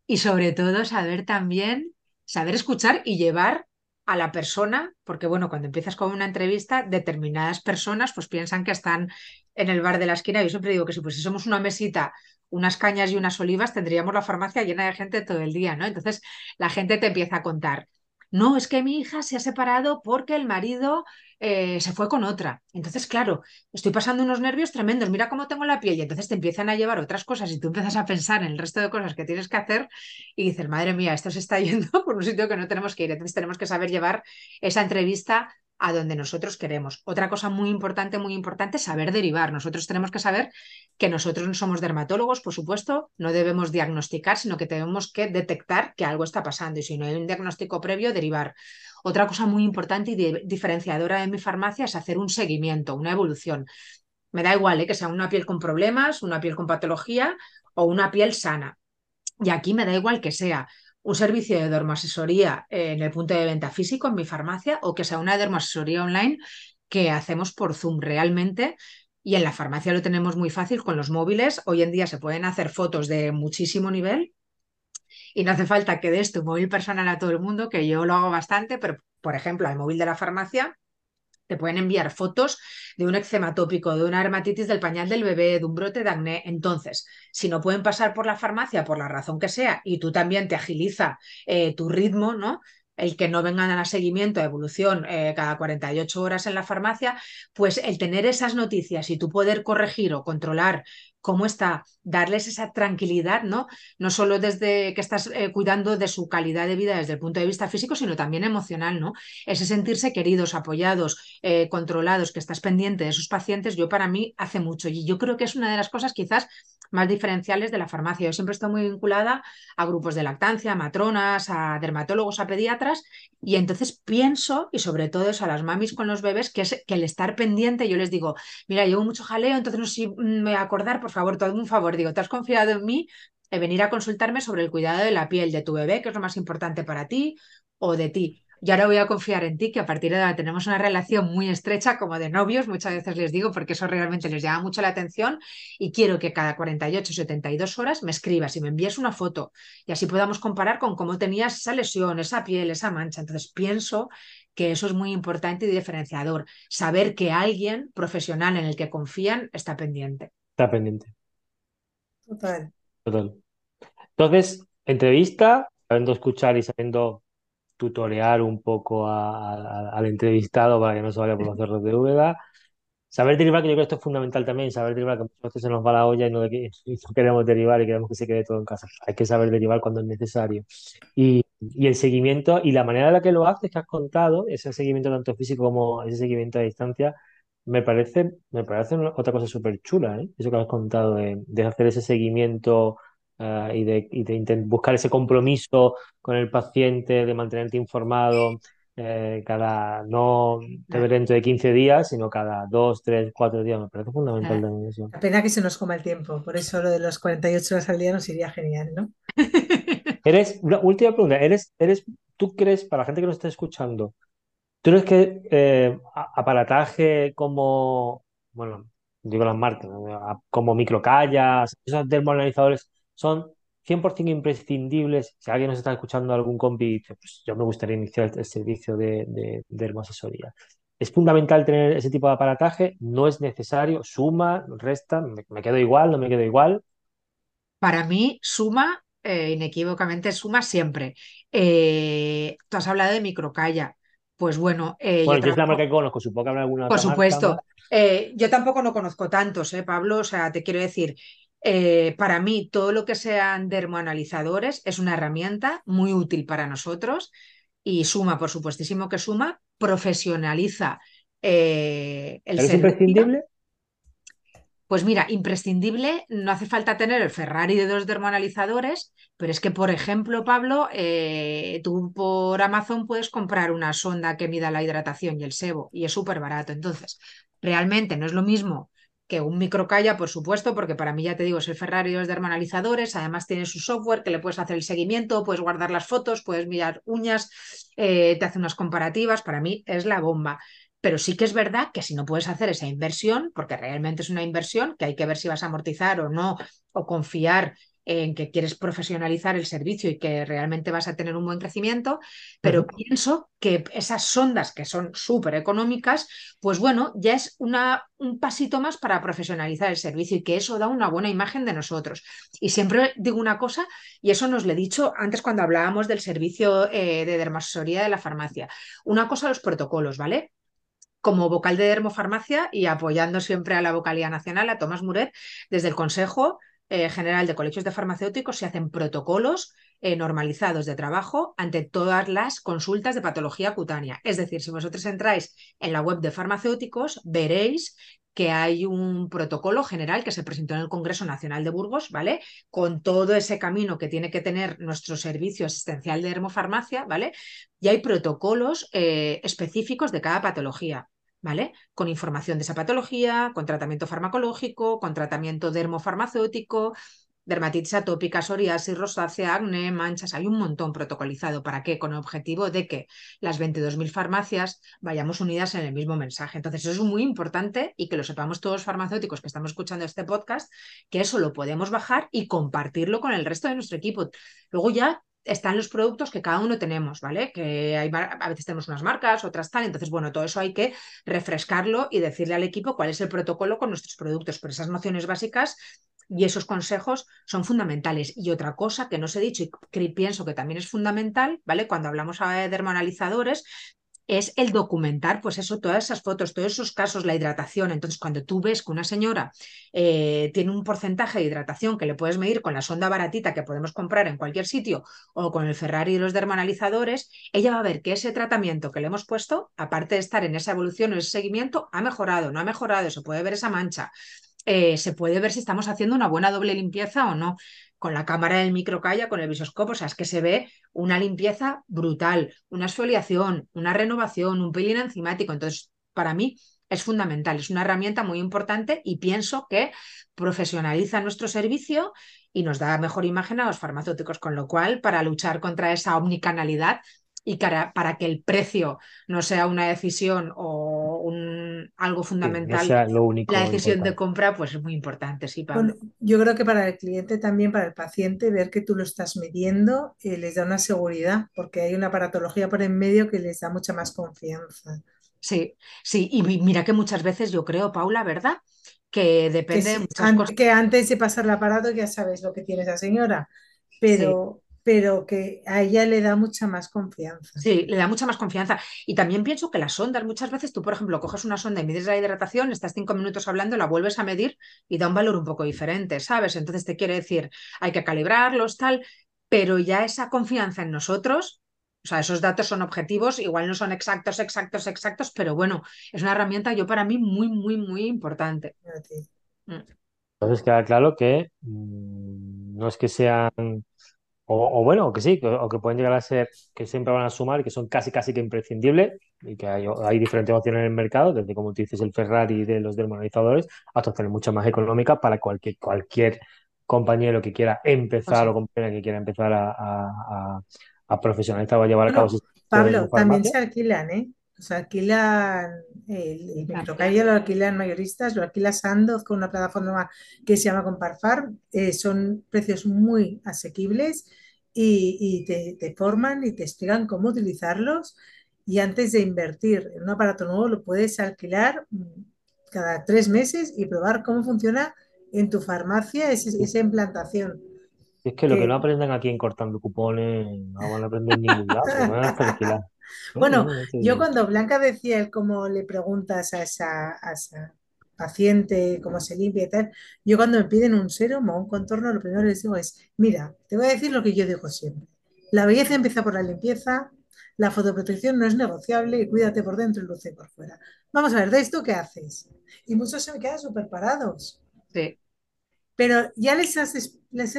y sobre todo saber también, saber escuchar y llevar a la persona, porque bueno, cuando empiezas con una entrevista, determinadas personas pues piensan que están en el bar de la esquina. Yo siempre digo que si pues si somos una mesita, unas cañas y unas olivas, tendríamos la farmacia llena de gente todo el día, ¿no? Entonces la gente te empieza a contar. No, es que mi hija se ha separado porque el marido eh, se fue con otra. Entonces, claro, estoy pasando unos nervios tremendos, mira cómo tengo la piel y entonces te empiezan a llevar otras cosas y tú empiezas a pensar en el resto de cosas que tienes que hacer y dices, madre mía, esto se está yendo por un sitio que no tenemos que ir. Entonces tenemos que saber llevar esa entrevista a donde nosotros queremos. Otra cosa muy importante, muy importante, saber derivar. Nosotros tenemos que saber que nosotros no somos dermatólogos, por supuesto, no debemos diagnosticar, sino que tenemos que detectar que algo está pasando y si no hay un diagnóstico previo, derivar. Otra cosa muy importante y diferenciadora en mi farmacia es hacer un seguimiento, una evolución. Me da igual ¿eh? que sea una piel con problemas, una piel con patología o una piel sana. Y aquí me da igual que sea un servicio de dermoasesoría en el punto de venta físico en mi farmacia o que sea una dermoasesoría online que hacemos por Zoom realmente. Y en la farmacia lo tenemos muy fácil con los móviles. Hoy en día se pueden hacer fotos de muchísimo nivel y no hace falta que des tu móvil personal a todo el mundo, que yo lo hago bastante, pero por ejemplo, al móvil de la farmacia Te pueden enviar fotos de un eczema tópico, de una dermatitis del pañal del bebé, de un brote de acné. Entonces, si no pueden pasar por la farmacia por la razón que sea y tú también te agiliza eh, tu ritmo, ¿no? el que no vengan a seguimiento, a evolución eh, cada 48 horas en la farmacia, pues el tener esas noticias y tú poder corregir o controlar cómo está, darles esa tranquilidad, ¿no? No solo desde que estás eh, cuidando de su calidad de vida desde el punto de vista físico, sino también emocional, ¿no? Ese sentirse queridos, apoyados, eh, controlados, que estás pendiente de sus pacientes, yo para mí hace mucho. Y yo creo que es una de las cosas quizás más diferenciales de la farmacia. Yo siempre estoy muy vinculada a grupos de lactancia, a matronas, a dermatólogos, a pediatras, y entonces pienso, y sobre todo eso a las mamis con los bebés, que es que el estar pendiente, yo les digo, mira, llevo mucho jaleo, entonces no sé si me acordar, por favor, todo un favor, digo, ¿te has confiado en mí? de venir a consultarme sobre el cuidado de la piel de tu bebé, que es lo más importante para ti o de ti y ahora voy a confiar en ti, que a partir de ahora tenemos una relación muy estrecha como de novios, muchas veces les digo, porque eso realmente les llama mucho la atención y quiero que cada 48 o 72 horas me escribas y me envíes una foto y así podamos comparar con cómo tenías esa lesión, esa piel, esa mancha. Entonces pienso que eso es muy importante y diferenciador, saber que alguien profesional en el que confían está pendiente. Está pendiente. Total. Total. Entonces, entrevista, sabiendo escuchar y sabiendo tutorear un poco al entrevistado para que no se vaya por los cerros de Úbeda. Saber derivar, que yo creo que esto es fundamental también, saber derivar, que muchas veces se nos va la olla y no, queremos derivar y queremos que se quede todo en casa. Hay que saber derivar cuando es necesario. Y, y, el seguimiento y la manera en la que lo haces, que has contado, ese seguimiento tanto físico como ese seguimiento a distancia, me parece, me parece otra cosa súper chula, ¿eh? Eso que has contado de, de hacer ese seguimiento Ah, y de, buscar ese compromiso con el paciente, de mantenerte informado eh, cada, no dentro de 15 días, sino cada 2, 3, 4 días. Me parece fundamental también eso. La pena que se nos coma el tiempo, por eso lo de los 48 horas al día nos iría genial, ¿no? Eres, una última pregunta, ¿eres, eres, ¿tú crees, para la gente que nos está escuchando, ¿tú crees que eh, aparataje como, bueno, digo las marcas, como microcallas, esos termoanalizadores, son 100% imprescindibles. Si alguien nos está escuchando, algún compi pues yo me gustaría iniciar el, servicio de, de, de Es fundamental tener ese tipo de aparataje, no es necesario, suma, resta, me, quedo igual, no me quedo igual. Para mí, suma, eh, inequívocamente suma siempre. Eh, tú has hablado de microcalla. Pues bueno, eh, bueno, yo, es la marca que conozco, supongo que habrá alguna. Por supuesto. yo tampoco no conozco tantos, ¿eh, Pablo? O sea, te quiero decir, eh, para mí, todo lo que sean dermoanalizadores es una herramienta muy útil para nosotros y suma, por supuestísimo que suma, profesionaliza eh, el ¿Es imprescindible? Pues mira, imprescindible, no hace falta tener el Ferrari de dos dermoanalizadores, pero es que, por ejemplo, Pablo, eh, tú por Amazon puedes comprar una sonda que mida la hidratación y el sebo y es súper barato. Entonces, realmente no es lo mismo que un microcalla, por supuesto, porque para mí ya te digo, es el Ferrari de hermanalizadores, además tiene su software que le puedes hacer el seguimiento, puedes guardar las fotos, puedes mirar uñas, eh, te hace unas comparativas, para mí es la bomba. Pero sí que es verdad que si no puedes hacer esa inversión, porque realmente es una inversión que hay que ver si vas a amortizar o no, o confiar en que quieres profesionalizar el servicio y que realmente vas a tener un buen crecimiento, pero pienso que esas sondas que son súper económicas, pues bueno, ya es una, un pasito más para profesionalizar el servicio y que eso da una buena imagen de nosotros. Y siempre digo una cosa, y eso nos lo he dicho antes cuando hablábamos del servicio eh, de dermasoría de la farmacia. Una cosa, los protocolos, ¿vale? Como vocal de dermofarmacia y apoyando siempre a la vocalía nacional, a Tomás Muret, desde el Consejo eh, general de colegios de farmacéuticos se hacen protocolos eh, normalizados de trabajo ante todas las consultas de patología cutánea. Es decir, si vosotros entráis en la web de farmacéuticos, veréis que hay un protocolo general que se presentó en el Congreso Nacional de Burgos, ¿vale? Con todo ese camino que tiene que tener nuestro servicio asistencial de hermofarmacia, ¿vale? Y hay protocolos eh, específicos de cada patología. ¿Vale? Con información de esa patología, con tratamiento farmacológico, con tratamiento dermofarmacéutico, dermatitis atópica, psoriasis, rosácea, acné, manchas, hay un montón protocolizado. ¿Para qué? Con el objetivo de que las 22.000 farmacias vayamos unidas en el mismo mensaje. Entonces, eso es muy importante y que lo sepamos todos los farmacéuticos que estamos escuchando este podcast, que eso lo podemos bajar y compartirlo con el resto de nuestro equipo. Luego ya están los productos que cada uno tenemos, ¿vale? Que a veces tenemos unas marcas, otras tal. Entonces, bueno, todo eso hay que refrescarlo y decirle al equipo cuál es el protocolo con nuestros productos. Pero esas nociones básicas y esos consejos son fundamentales. Y otra cosa que no os he dicho y que pienso que también es fundamental, ¿vale? Cuando hablamos de dermoanalizadores, es el documentar, pues eso, todas esas fotos, todos esos casos, la hidratación. Entonces, cuando tú ves que una señora eh, tiene un porcentaje de hidratación que le puedes medir con la sonda baratita que podemos comprar en cualquier sitio o con el Ferrari y los dermanalizadores, ella va a ver que ese tratamiento que le hemos puesto, aparte de estar en esa evolución o ese seguimiento, ha mejorado, no ha mejorado, se puede ver esa mancha. Eh, se puede ver si estamos haciendo una buena doble limpieza o no con la cámara del microcalla, con el visoscopo, o sea, es que se ve una limpieza brutal, una exfoliación, una renovación, un peeling enzimático. Entonces, para mí es fundamental, es una herramienta muy importante y pienso que profesionaliza nuestro servicio y nos da mejor imagen a los farmacéuticos, con lo cual, para luchar contra esa omnicanalidad, y para, para, que el precio no sea una decisión o un, algo fundamental, la decisión de compra pues es muy importante. Sí, yo creo que para el cliente también, para el paciente, ver que tú lo estás midiendo eh, les da una seguridad porque hay una paratología por en medio que les da mucha más confianza. Sí, sí, y mira que muchas veces yo creo, Paula, ¿verdad? Que depende que, de que antes de pasar el aparato ya sabes lo que tiene esa señora, pero pero que a ella le da mucha más confianza. Sí, le da mucha más confianza. Y también pienso que las sondas, muchas veces tú, por ejemplo, coges una sonda y mides la hidratación, estás cinco minutos hablando, la vuelves a medir y da un valor un poco diferente, ¿sabes? Entonces te quiere decir, hay que calibrarlos, tal, pero ya esa confianza en nosotros, o sea, esos datos son objetivos, igual no son exactos, exactos, exactos, pero bueno, es una herramienta yo para mí muy, muy, muy importante. Mm. Entonces queda claro que mm, no es que sean o, bueno, que sí, o que pueden llegar a ser que siempre van a sumar que son casi casi que imprescindibles y que hay, hay diferentes opciones en el mercado, desde como tú dices el Ferrari de los desmonetizadores hasta opciones mucho más económicas para cualquier, cualquier compañero que quiera empezar o compañera que quiera empezar a, a, profesionalizar o a llevar a cabo. Pablo, también se alquilan, ¿eh? Sea, alquilan el, el lo alquilan mayoristas, lo alquila Sandoz con una plataforma que se llama Comparfar. Eh, son precios muy asequibles y, te, forman y te explican cómo utilizarlos. Y antes de invertir en un aparato nuevo, lo puedes alquilar mm, cada tres meses y probar cómo funciona en tu farmacia esa, implantación. Es que lo que, no aprenden aquí en cortando cupones, no van a aprender en ningún lado, van a alquilar. Bueno, yo cuando Blanca decía el cómo le preguntas a esa, paciente cómo se limpia y tal, yo cuando me piden un serum o un contorno, lo primero que les digo es, mira, te voy a decir lo que yo digo siempre. La belleza empieza por la limpieza, la fotoprotección no es negociable y cuídate por dentro y luce por fuera. Vamos a ver, ¿de esto qué haces? Y muchos se me quedan súper parados. Sí. Pero ya les has, les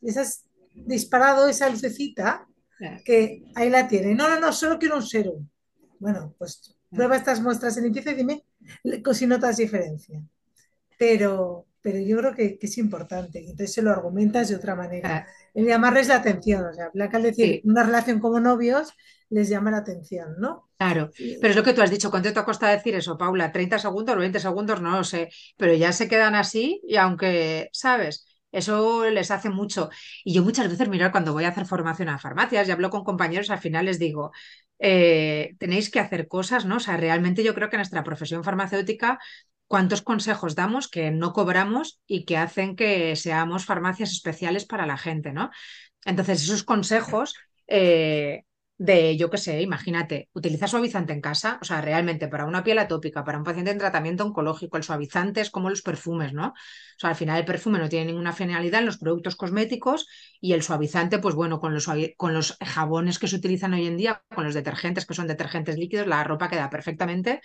les has disparado esa lucecita que ahí la tiene. No, no, no, solo quiero un serum. Bueno, pues prueba estas muestras en limpieza y dime si notas diferencia. Pero, pero yo creo que, es importante. Entonces se lo argumentas de otra manera. El llamarles la atención. O sea, Blanca al decir una relación como novios les llama la atención, ¿no? Claro, pero es lo que tú has dicho, ¿cuánto te ha costado decir eso, Paula? ¿30 segundos, 20 segundos? No lo sé, pero ya se quedan así y aunque, ¿sabes? Eso les hace mucho. Y yo muchas veces, mira, cuando voy a hacer formación a farmacias y hablo con compañeros, al final les digo, eh, tenéis que hacer cosas, ¿no? O sea, realmente yo creo que nuestra profesión farmacéutica, cuántos consejos damos que no cobramos y que hacen que seamos farmacias especiales para la gente, ¿no? Entonces, esos consejos eh, de, yo qué sé, imagínate, utiliza suavizante en casa, o sea, realmente para una piel atópica, para un paciente en tratamiento oncológico, el suavizante es como los perfumes, ¿no? O sea, al final el perfume no tiene ninguna finalidad en los productos cosméticos y el suavizante, pues bueno, con los, con los jabones que se utilizan hoy en día, con los detergentes que son detergentes líquidos, la ropa queda perfectamente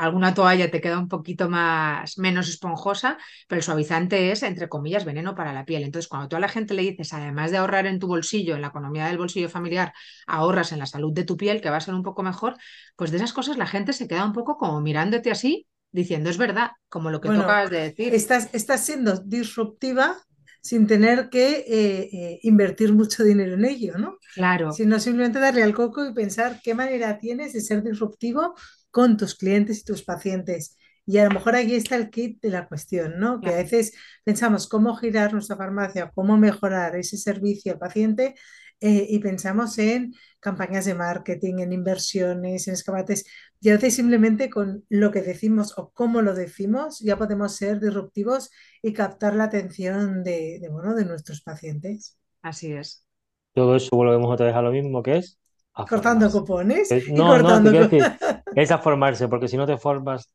alguna toalla te queda un poquito más menos esponjosa, pero el suavizante es, entre comillas, veneno para la piel. Entonces, cuando tú a la gente le dices, además de ahorrar en tu bolsillo, en la economía del bolsillo familiar, ahorras en la salud de tu piel, que va a ser un poco mejor, pues de esas cosas la gente se queda un poco como mirándote así, diciendo, es verdad, como lo que tú acabas de decir. Estás, estás siendo disruptiva sin tener que eh, eh, invertir mucho dinero en ello, ¿no? Claro. Sino simplemente darle al coco y pensar qué manera tienes de ser disruptivo con tus clientes y tus pacientes. Y a lo mejor aquí está el kit de la cuestión, ¿no? Que a veces pensamos cómo girar nuestra farmacia, cómo mejorar ese servicio al paciente eh, y pensamos en campañas de marketing, en inversiones, en escaparates. Y a veces simplemente con lo que decimos o cómo lo decimos ya podemos ser disruptivos y captar la atención de, de, bueno, de nuestros pacientes. Así es. Todo eso volvemos otra vez a lo mismo que es a Cortando formarse. cupones Es- y No, no, cortando te quiero cu- decir, es a formarse, porque si no te formas,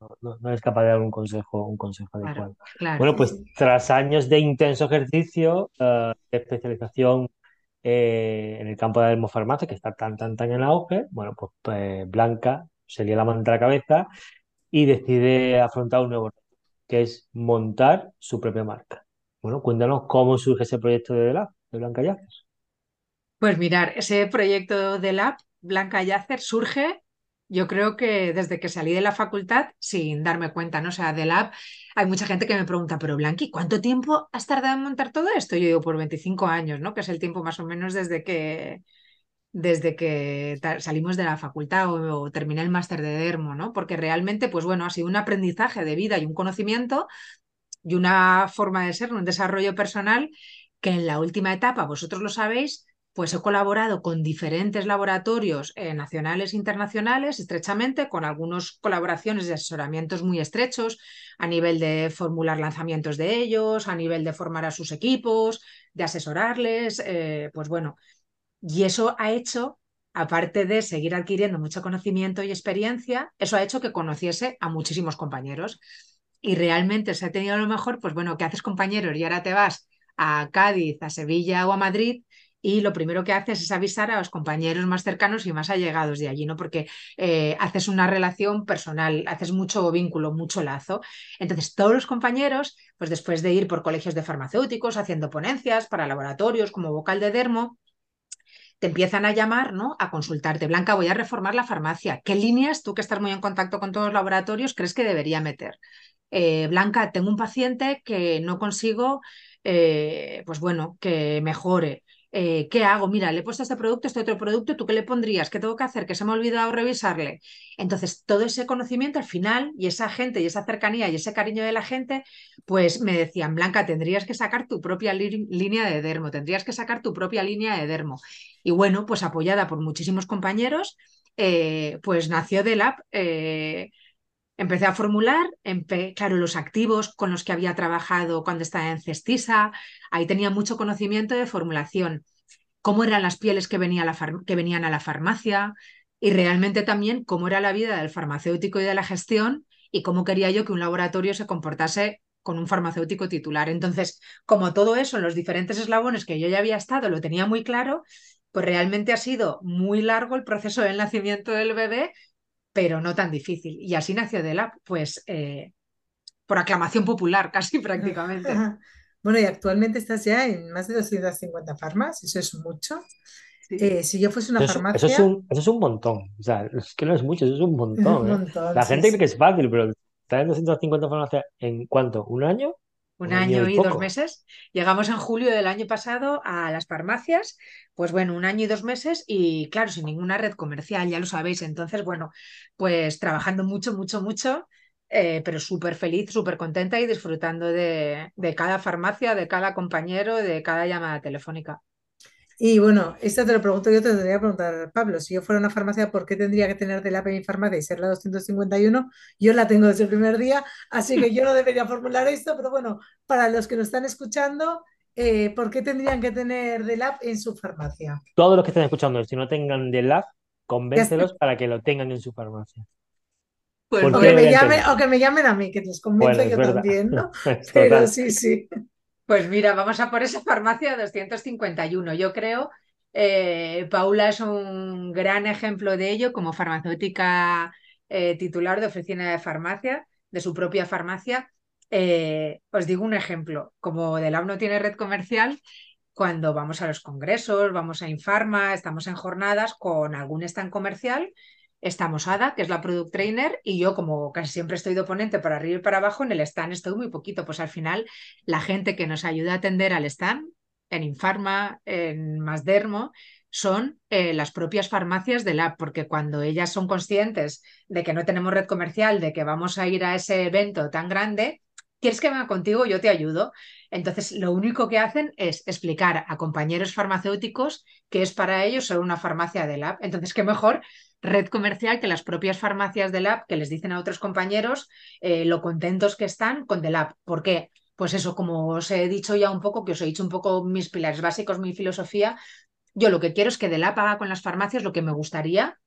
no, no- no eres capaz de dar un consejo, un consejo Claro, adecuado. claro. Bueno, pues tras años de intenso ejercicio, eh, de especialización eh, en el campo de la dermofarmacia, que está tan, tan, tan en auge, bueno, pues, pues Blanca se lía la manta a la cabeza y decide afrontar un nuevo reto, que es montar su propia marca. Bueno, cuéntanos cómo surge ese proyecto de de Blanca Yacer. Pues mirar, ese proyecto del app Blanca Yacer surge, yo creo que desde que salí de la facultad sin darme cuenta, ¿no? O sea, del app hay mucha gente que me pregunta, pero Blanqui, ¿cuánto tiempo has tardado en montar todo esto? Yo digo, por 25 años, ¿no? Que es el tiempo más o menos desde que, desde que salimos de la facultad o, o terminé el máster de Dermo, ¿no? Porque realmente, pues bueno, ha sido un aprendizaje de vida y un conocimiento y una forma de ser, un desarrollo personal que en la última etapa, vosotros lo sabéis, pues he colaborado con diferentes laboratorios eh, nacionales e internacionales, estrechamente, con algunas colaboraciones y asesoramientos muy estrechos a nivel de formular lanzamientos de ellos, a nivel de formar a sus equipos, de asesorarles, eh, pues bueno, y eso ha hecho, aparte de seguir adquiriendo mucho conocimiento y experiencia, eso ha hecho que conociese a muchísimos compañeros. Y realmente se ha tenido a lo mejor, pues bueno, que haces compañeros y ahora te vas a Cádiz, a Sevilla o a Madrid y lo primero que haces es avisar a los compañeros más cercanos y más allegados de allí, ¿no? Porque eh, haces una relación personal, haces mucho vínculo, mucho lazo. Entonces, todos los compañeros, pues después de ir por colegios de farmacéuticos, haciendo ponencias para laboratorios como vocal de dermo, te empiezan a llamar, ¿no? A consultarte. Blanca, voy a reformar la farmacia. ¿Qué líneas, tú que estás muy en contacto con todos los laboratorios, crees que debería meter? Eh, Blanca, tengo un paciente que no consigo, eh, pues bueno, que mejore. Eh, ¿qué hago? Mira, le he puesto este producto, este otro producto, ¿tú qué le pondrías? ¿Qué tengo que hacer? Que se me ha olvidado revisarle. Entonces, todo ese conocimiento al final y esa gente y esa cercanía y ese cariño de la gente, pues me decían, Blanca, tendrías que sacar tu propia línea de dermo, tendrías que sacar tu propia línea de dermo. Y bueno, pues apoyada por muchísimos compañeros, eh, pues nació del app. eh, Empecé a formular, claro, los activos con los que había trabajado cuando estaba en Cestisa, ahí tenía mucho conocimiento de formulación, cómo eran las pieles que, venía la que venían a la farmacia y realmente también cómo era la vida del farmacéutico y de la gestión y cómo quería yo que un laboratorio se comportase con un farmacéutico titular. Entonces, como todo eso en los diferentes eslabones que yo ya había estado lo tenía muy claro, pues realmente ha sido muy largo el proceso del nacimiento del bebé pero no tan difícil. Y así nació Delab, pues eh, por aclamación popular, casi prácticamente. Bueno, y actualmente estás ya en más de 250 farmas, eso es mucho. Sí. Eh, si yo fuese una Eso es, eso farmacia, es un, eso es un montón. O sea, es que no es mucho, eso es un un montón, ¿eh? montón, La sí, gente cree sí. que es fácil, pero estar en 250 farmacias en cuánto, ¿un año? Un Un año año y y dos meses. Llegamos en julio del año pasado a las farmacias, pues bueno, un año y dos meses y claro, sin ninguna red comercial, ya lo sabéis. Entonces, bueno, pues trabajando mucho, mucho, mucho, eh, pero súper feliz, súper contenta y disfrutando de, de cada farmacia, de cada compañero, de cada llamada telefónica. Y bueno, esto te lo pregunto yo, te lo tendría que preguntar, Pablo, si yo fuera a una farmacia, ¿por qué tendría que tener de la mi farmacia y ser la 251? Yo la tengo desde el primer día, así que yo no debería formular esto, pero bueno, para los que nos están escuchando, eh, ¿por qué tendrían que tener de lab en su farmacia? Todos los que estén escuchando y no tengan de lab, Ya está. convéncelos para que lo tengan en su farmacia. Pues ¿Por O que me llamen, tenerlo? o que me llamen a mí, que les convenzo Bueno, yo verdad. también, ¿no? Pero sí, sí. Pues mira, vamos a por esa farmacia 251. Yo creo, eh, Paula es un gran ejemplo de ello como farmacéutica eh, titular de oficina de farmacia, de su propia farmacia. Eh, os digo un ejemplo, como Delab no tiene red comercial, cuando vamos a los congresos, vamos a Infarma, estamos en jornadas con algún stand comercial, estamos Ada, que es la product trainer, y yo como casi siempre estoy de oponente para arriba y para abajo, en el stand estoy muy poquito, pues al final la gente que nos ayuda a atender al stand, en Infarma, en Masdermo, son eh, las propias farmacias de Lab, porque cuando ellas son conscientes de que no tenemos red comercial, de que vamos a ir a ese evento tan grande, ¿quieres que venga contigo? Yo te ayudo. Entonces, lo único que hacen es explicar a compañeros farmacéuticos que es para ellos ser una farmacia de lab. Entonces, qué mejor red comercial que las propias farmacias de lab que les dicen a otros compañeros eh, lo contentos que están con The Lab. ¿Por qué? Pues eso, como os he dicho ya un poco, que os he dicho un poco mis pilares básicos, mi filosofía, yo lo que quiero es que The Lab haga con las farmacias lo que me gustaría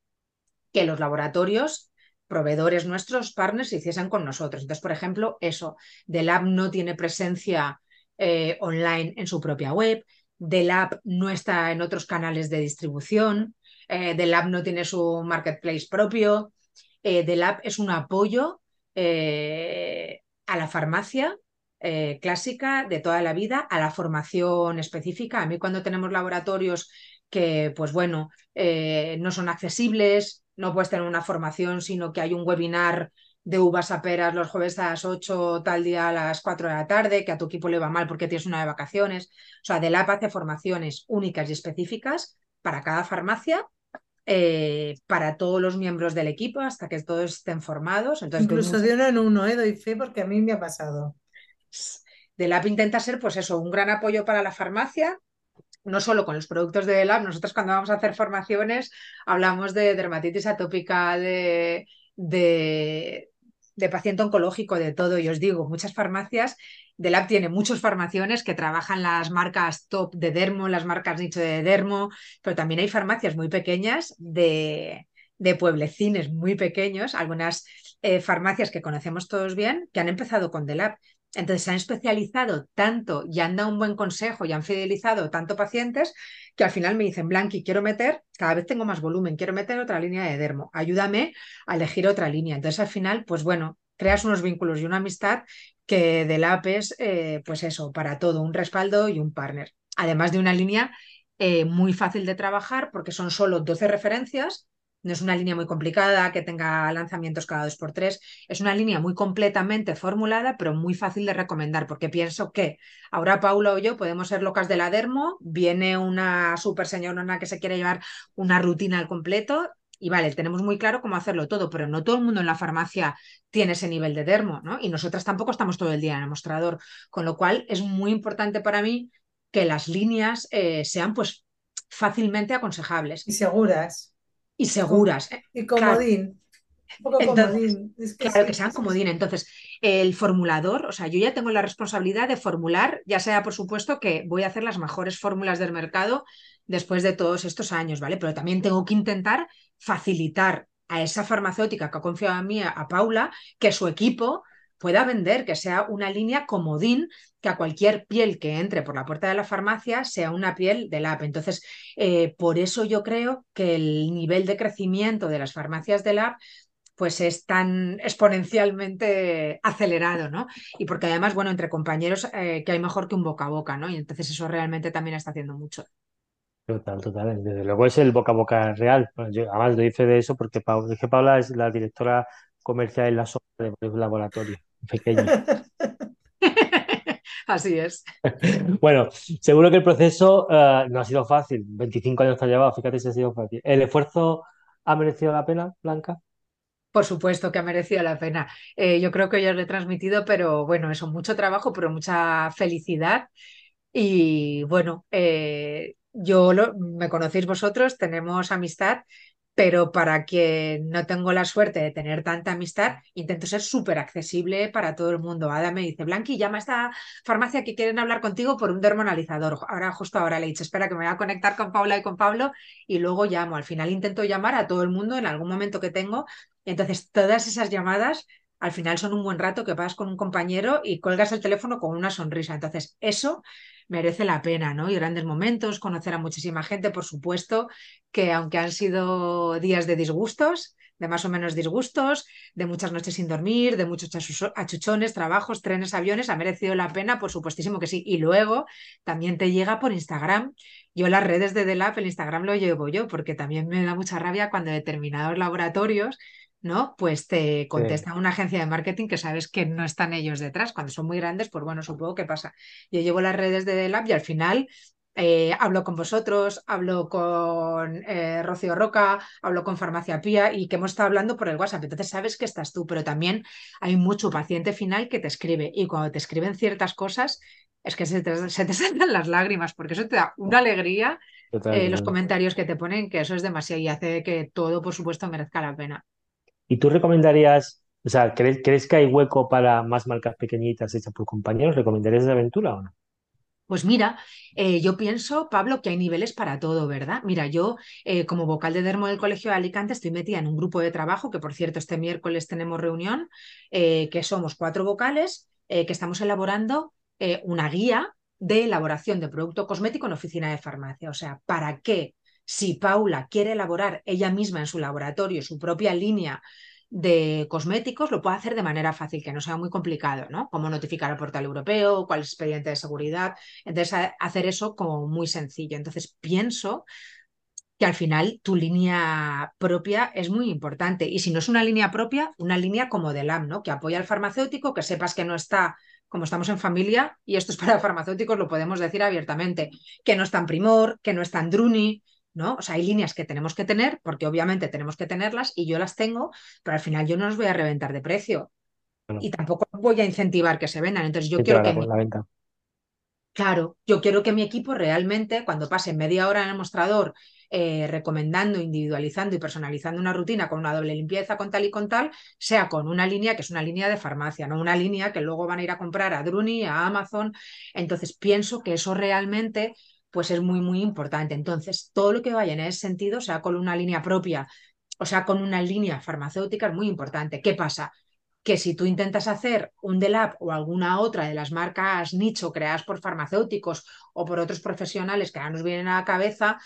que los laboratorios proveedores nuestros, partners, hiciesen con nosotros. Entonces, por ejemplo, eso, The Lab no tiene presencia eh, online en su propia web, The Lab no está en otros canales de distribución, eh, The Lab no tiene su marketplace propio, eh, The Lab es un apoyo eh, a la farmacia clásica de toda la vida, a la formación específica. A mí cuando tenemos laboratorios que, pues bueno, no son accesibles, no puedes tener una formación, sino que hay un webinar de uvas a peras los jueves a las 8, tal día a las 4 de la tarde, que a tu equipo le va mal porque tienes una de vacaciones. O sea, de Lab hace formaciones únicas y específicas para cada farmacia, eh, para todos los miembros del equipo, hasta que todos estén formados. Entonces, Incluso de uno en uno, ¿eh? doy fe porque a mí me ha pasado. De Lab intenta ser, pues eso, un gran apoyo para la farmacia, no solo con los productos de Lab, nosotros cuando vamos a hacer formaciones hablamos de dermatitis atópica, de, de, paciente oncológico, de todo. Y os digo, muchas farmacias, de Lab tiene muchos farmaciones que trabajan las marcas top de dermo, las marcas nicho de dermo, pero también hay farmacias muy pequeñas de, de pueblecines muy pequeños, algunas eh, farmacias que conocemos todos bien, que han empezado con Lab. Entonces se han especializado tanto y han dado un buen consejo y han fidelizado tanto pacientes que al final me dicen, Blanqui, quiero meter, cada vez tengo más volumen, quiero meter otra línea de dermo, ayúdame a elegir otra línea. Entonces al final, pues bueno, creas unos vínculos y una amistad que de la es, eh, pues eso, para todo, un respaldo y un partner. Además de una línea eh, muy fácil de trabajar porque son solo 12 referencias no es una línea muy complicada que tenga lanzamientos cada dos por tres. Es una línea muy completamente formulada, pero muy fácil de recomendar, porque pienso que ahora Paula o yo podemos ser locas de la dermo, viene una super señorona que se quiere llevar una rutina al completo. Y vale, tenemos muy claro cómo hacerlo todo, pero no todo el mundo en la farmacia tiene ese nivel de dermo, ¿no? Y nosotras tampoco estamos todo el día en el mostrador, con lo cual es muy importante para mí que las líneas eh, sean pues fácilmente aconsejables. Y seguras y seguras. Y comodín. comodín. claro, que sean comodín. Entonces, el formulador, o sea, yo ya tengo la responsabilidad de formular, ya sea por supuesto que voy a hacer las mejores fórmulas del mercado después de todos estos años, ¿vale? Pero también tengo que intentar facilitar a esa farmacéutica que ha confiado en mí, a Paula, que su equipo pueda vender, que sea una línea comodín, que a cualquier piel que entre por la puerta de la farmacia sea una piel del app. Entonces, eh, por eso yo creo que el nivel de crecimiento de las farmacias del app pues es tan exponencialmente acelerado, ¿no? Y porque además, bueno, entre compañeros eh, que hay mejor que un boca a boca, ¿no? Y entonces eso realmente también está haciendo mucho. Total, total. Desde luego es el boca a boca real. yo, además lo dice de eso porque Paula, que Paula es la directora comercial en la zona de laboratorio pequeño. Así es. Bueno, seguro que el proceso eh, no ha sido fácil. 25 años te ha llevado, fíjate si ha sido fácil. ¿El esfuerzo ha merecido la pena, Blanca? Por supuesto que ha merecido la pena. Eh, yo creo que ya os lo he transmitido, pero bueno, eso, mucho trabajo, pero mucha felicidad. Y bueno, eh, yo lo, me conocéis vosotros, tenemos amistad pero para quien no tengo la suerte de tener tanta amistad, intento ser súper accesible para todo el mundo. Ada me dice, Blanqui, llama a esta farmacia que quieren hablar contigo por un dermonalizador. Ahora, justo ahora le he dicho, espera que me voy a conectar con Paula y con Pablo y luego llamo. Al final intento llamar a todo el mundo en algún momento que tengo. Entonces, todas esas llamadas al final son un buen rato que vas con un compañero y colgas el teléfono con una sonrisa. Entonces, eso merece la pena, ¿no? Y grandes momentos, conocer a muchísima gente, por supuesto, que aunque han sido días de disgustos, de más o menos disgustos, de muchas noches sin dormir, de muchos achuchones, trabajos, trenes, aviones, ha merecido la pena, por supuestísimo que sí. Y luego también te llega por Instagram. Yo las redes de Delap, el Instagram lo llevo yo, porque también me da mucha rabia cuando determinados laboratorios ¿no? Pues te contesta una agencia de marketing que sabes que no están ellos detrás. Cuando son muy grandes, pues bueno, supongo que pasa. Yo llevo las redes de Delab y al final eh, hablo con vosotros, hablo con eh, Rocío Roca, hablo con Farmacia Pía y que hemos estado hablando por el WhatsApp. Entonces sabes que estás tú, pero también hay mucho paciente final que te escribe y cuando te escriben ciertas cosas es que se te, se te saltan las lágrimas porque eso te da una alegría eh, los comentarios que te ponen, que eso es demasiado y hace que todo, por supuesto, merezca la pena. ¿Y tú recomendarías, o sea, ¿crees, ¿crees que hay hueco para más marcas pequeñitas hechas por compañeros? ¿Recomendarías esa aventura o no? Pues mira, eh, yo pienso, Pablo, que hay niveles para todo, ¿verdad? Mira, yo eh, como vocal de Dermo del Colegio de Alicante estoy metida en un grupo de trabajo, que por cierto este miércoles tenemos reunión, eh, que somos cuatro vocales, que estamos elaborando una guía de elaboración de producto cosmético en oficina de farmacia. O sea, ¿para qué? Si Paula quiere elaborar ella misma en su laboratorio su propia línea de cosméticos lo puede hacer de manera fácil, que no sea muy complicado, ¿no? Como notificar al portal europeo, cuál es el expediente de seguridad. Entonces, hacer eso como muy sencillo. Entonces, pienso que al final tu línea propia es muy importante. Y si no es una línea propia, una línea como de LAM, ¿no? Que apoya al farmacéutico, que sepas que no está, como estamos en familia, y esto es para farmacéuticos, lo podemos decir abiertamente, que no está en Primor, que no está en Druni, ¿no? O sea, hay líneas que tenemos que tener, porque obviamente tenemos que tenerlas y yo las tengo, pero al final yo no las voy a reventar de precio. Y tampoco voy a incentivar que se vendan. Entonces yo quiero que... Venta. Claro, yo quiero que mi equipo realmente, cuando pase media hora en el mostrador eh, recomendando, individualizando y personalizando una rutina con una doble limpieza, con tal y con tal, sea con una línea que es una línea de farmacia, no una línea que luego van a ir a comprar a Druni, a Amazon. Entonces pienso que eso realmente pues es muy, muy importante. Entonces, todo lo que vaya en ese sentido, sea con una línea propia, o sea, con una línea farmacéutica, es muy importante. ¿Qué pasa? Que si tú intentas hacer un DELAP o alguna otra de las marcas nicho creadas por farmacéuticos o por otros profesionales que ahora nos vienen a la cabeza,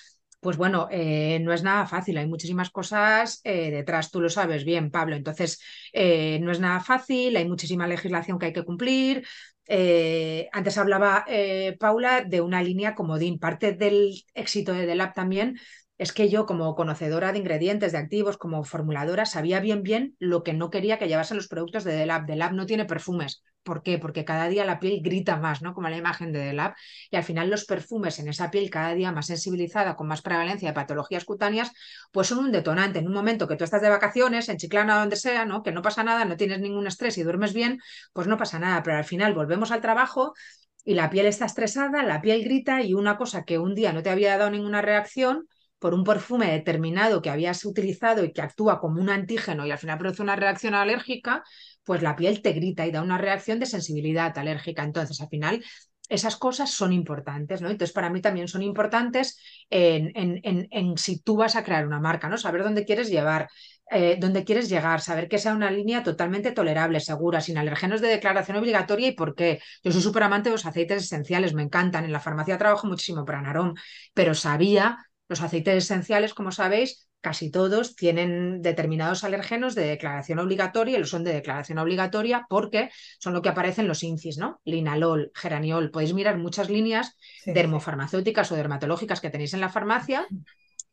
pues bueno, eh, no es nada fácil, hay muchísimas cosas eh, detrás, tú lo sabes bien, Pablo. Entonces, eh, no es nada fácil, hay muchísima legislación que hay que cumplir, eh, antes hablaba eh, Paula de una línea comodín. Parte del éxito de Delab también es que yo, como conocedora de ingredientes, de activos, como formuladora, sabía bien bien lo que no quería que llevasen los productos de Delab. Delab no tiene perfumes. ¿Por qué? Porque cada día la piel grita más, ¿no? Como la imagen de Delab. Y al final los perfumes en esa piel cada día más sensibilizada, con más prevalencia de patologías cutáneas, pues son un detonante. En un momento que tú estás de vacaciones, en Chiclana o donde sea, ¿no? Que no pasa nada, no tienes ningún estrés y duermes bien, pues no pasa nada. Pero al final volvemos al trabajo y la piel está estresada, la piel grita y una cosa que un día no te había dado ninguna reacción, por un perfume determinado que habías utilizado y que actúa como un antígeno y al final produce una reacción alérgica, pues la piel te grita y da una reacción de sensibilidad alérgica. Entonces, al final, esas cosas son importantes, ¿no? Entonces, para mí también son importantes en, en, en, si tú vas a crear una marca, ¿no? Saber dónde quieres llevar, eh, dónde quieres llegar, saber que sea una línea totalmente tolerable, segura, sin alergenos de declaración obligatoria y por qué. Yo soy súper amante de los aceites esenciales, me encantan. En la farmacia trabajo muchísimo para Narón, pero sabía los aceites esenciales, como sabéis, casi todos tienen determinados alergenos de declaración obligatoria y lo son de declaración obligatoria porque son lo que aparece en los INCIS, ¿no? Linalol, geraniol. Podéis mirar muchas líneas dermofarmacéuticas o dermatológicas que tenéis en la farmacia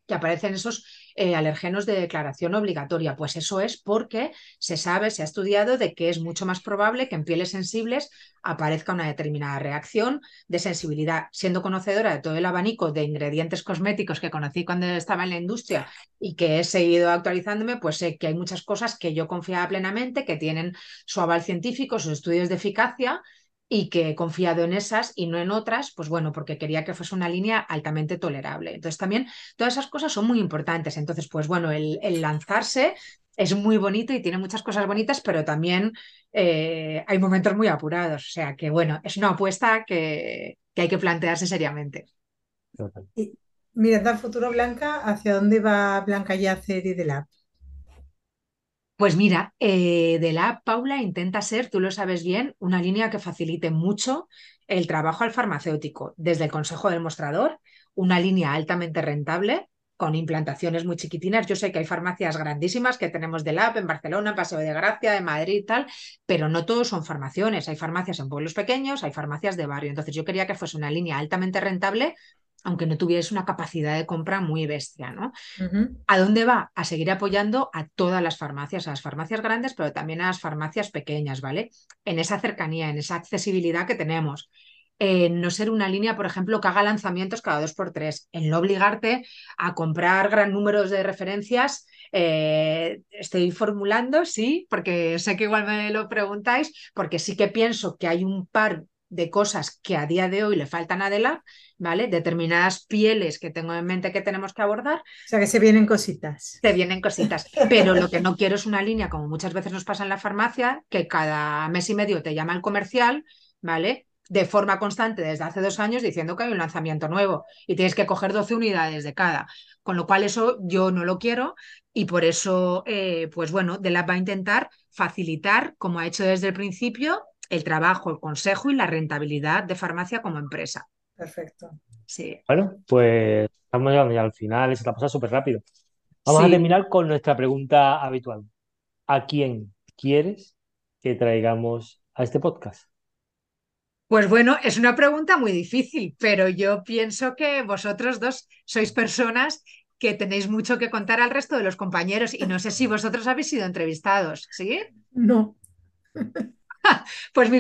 que aparecen esos eh, alergenos de declaración obligatoria. Pues eso es porque se sabe, se ha estudiado de que es mucho más probable que en pieles sensibles aparezca una determinada reacción de sensibilidad. Siendo conocedora de todo el abanico de ingredientes cosméticos que conocí cuando estaba en la industria y que he seguido actualizándome, pues sé que hay muchas cosas que yo confiaba plenamente, que tienen su aval científico, sus estudios de eficacia y que he confiado en esas y no en otras, pues bueno, porque quería que fuese una línea altamente tolerable. Entonces también todas esas cosas son muy importantes. Entonces, pues bueno, el, lanzarse es muy bonito y tiene muchas cosas bonitas, pero también eh, hay momentos muy apurados. O sea que bueno, es una apuesta que, que hay que plantearse seriamente. Y mirando al futuro, Blanca, ¿hacia dónde va Blanca Yacer y de la pues mira, eh, de la Paula intenta ser, tú lo sabes bien, una línea que facilite mucho el trabajo al farmacéutico, desde el consejo del mostrador, una línea altamente rentable con implantaciones muy chiquitinas. Yo sé que hay farmacias grandísimas que tenemos de app en Barcelona, en Paseo de Gracia, en Madrid y tal, pero no todos son farmaciones. Hay farmacias en pueblos pequeños, hay farmacias de barrio. Entonces yo quería que fuese una línea altamente rentable aunque no tuviese una capacidad de compra muy bestia, ¿no? ¿A dónde va? A seguir apoyando a todas las farmacias, a las farmacias grandes, pero también a las farmacias pequeñas, ¿vale? En esa cercanía, en esa accesibilidad que tenemos. en no ser una línea, por ejemplo, que haga lanzamientos cada dos por tres, en no obligarte a comprar gran número de referencias. Eh, estoy formulando, sí, porque sé que igual me lo preguntáis, porque sí que pienso que hay un par de cosas que a día de hoy le faltan a Adela, ¿vale? Determinadas pieles que tengo en mente que tenemos que abordar. O sea, que se vienen cositas. Se vienen cositas. Pero lo que no quiero es una línea, como muchas veces nos pasa en la farmacia, que cada mes y medio te llama el comercial, ¿vale? de forma constante desde hace dos años diciendo que hay un lanzamiento nuevo y tienes que coger 12 unidades de cada. Con lo cual eso yo no lo quiero y por eso, eh, pues bueno, la va a intentar facilitar, como ha hecho desde el principio, el trabajo, el consejo y la rentabilidad de farmacia como empresa. Perfecto. Sí. Bueno, pues estamos llegando ya al final, se la pasa súper rápido. Vamos a terminar con nuestra pregunta habitual. ¿A quién quieres que traigamos a este podcast? Pues bueno, es una pregunta muy difícil, pero yo pienso que vosotros dos sois personas que tenéis mucho que contar al resto de los compañeros y no sé si vosotros habéis sido entrevistados, ¿sí? No. Pues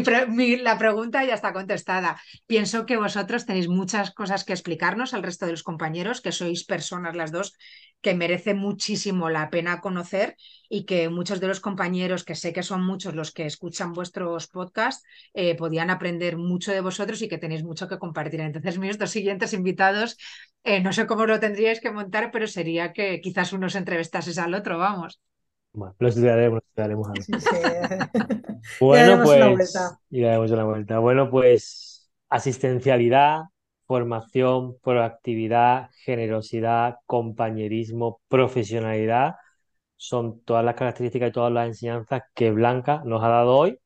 la pregunta ya está contestada. Pienso que vosotros tenéis muchas cosas que explicarnos al resto de los compañeros, que sois personas las dos que merece muchísimo la pena conocer y que muchos de los compañeros, que sé que son muchos los que escuchan vuestros podcasts, eh, podían aprender mucho de vosotros y que tenéis mucho que compartir. Entonces, mis dos siguientes invitados, eh, no sé cómo lo tendríais que montar, pero sería que quizás unos entrevistases al otro, vamos. Bueno, lo estudiaremos, lo estudiaremos. bueno, pues. Y daremos una vuelta. Bueno, pues asistencialidad, formación, proactividad, generosidad, compañerismo, profesionalidad, son todas las características y todas las enseñanzas que Blanca nos ha dado hoy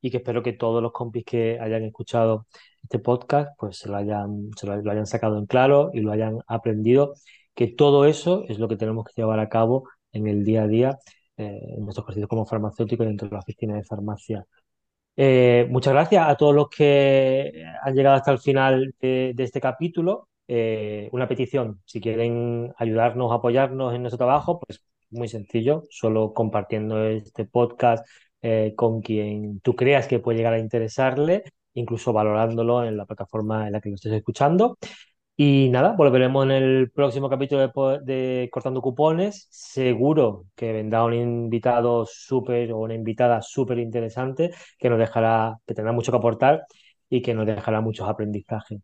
y que espero que todos los compis que hayan escuchado este podcast pues se lo hayan, se lo, hayan sacado en claro y lo hayan aprendido, que todo eso es lo que tenemos que llevar a cabo en el día a día eh, en nuestro ejercicio como farmacéutico dentro de la oficina de farmacia. Eh, muchas gracias a todos los que han llegado hasta el final de, este capítulo. Eh, una petición, si quieren ayudarnos, apoyarnos en nuestro trabajo, pues muy sencillo, solo compartiendo este podcast con quien tú creas que puede llegar a interesarle, incluso valorándolo en la plataforma en la que lo estés escuchando. Y nada, volveremos en el próximo capítulo de, Cortando Cupones. Seguro que vendrá un invitado súper o una invitada súper interesante que nos dejará, que tendrá mucho que aportar y que nos dejará muchos aprendizajes.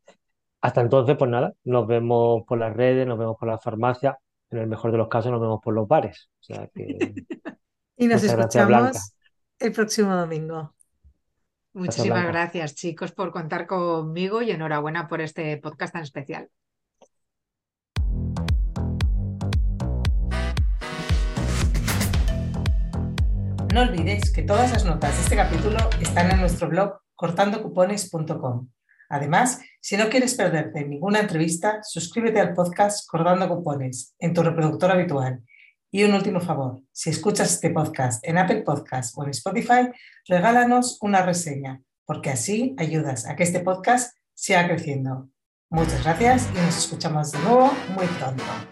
Hasta entonces, pues nada, nos vemos por las redes, nos vemos por la farmacia, en el mejor de los casos nos vemos por los bares. y nos escuchamos el próximo domingo. Muchísimas gracias, chicos, por contar conmigo y enhorabuena por este podcast tan especial. No olvidéis que todas las notas de este capítulo están en nuestro blog cortandocupones.com. Además, si no quieres perderte ninguna entrevista, suscríbete al podcast Cortando Cupones en tu reproductor habitual y un último favor, si escuchas este podcast en Apple Podcast o en Spotify, regálanos una reseña, porque así ayudas a que este podcast siga creciendo. Muchas gracias y nos escuchamos de nuevo muy pronto.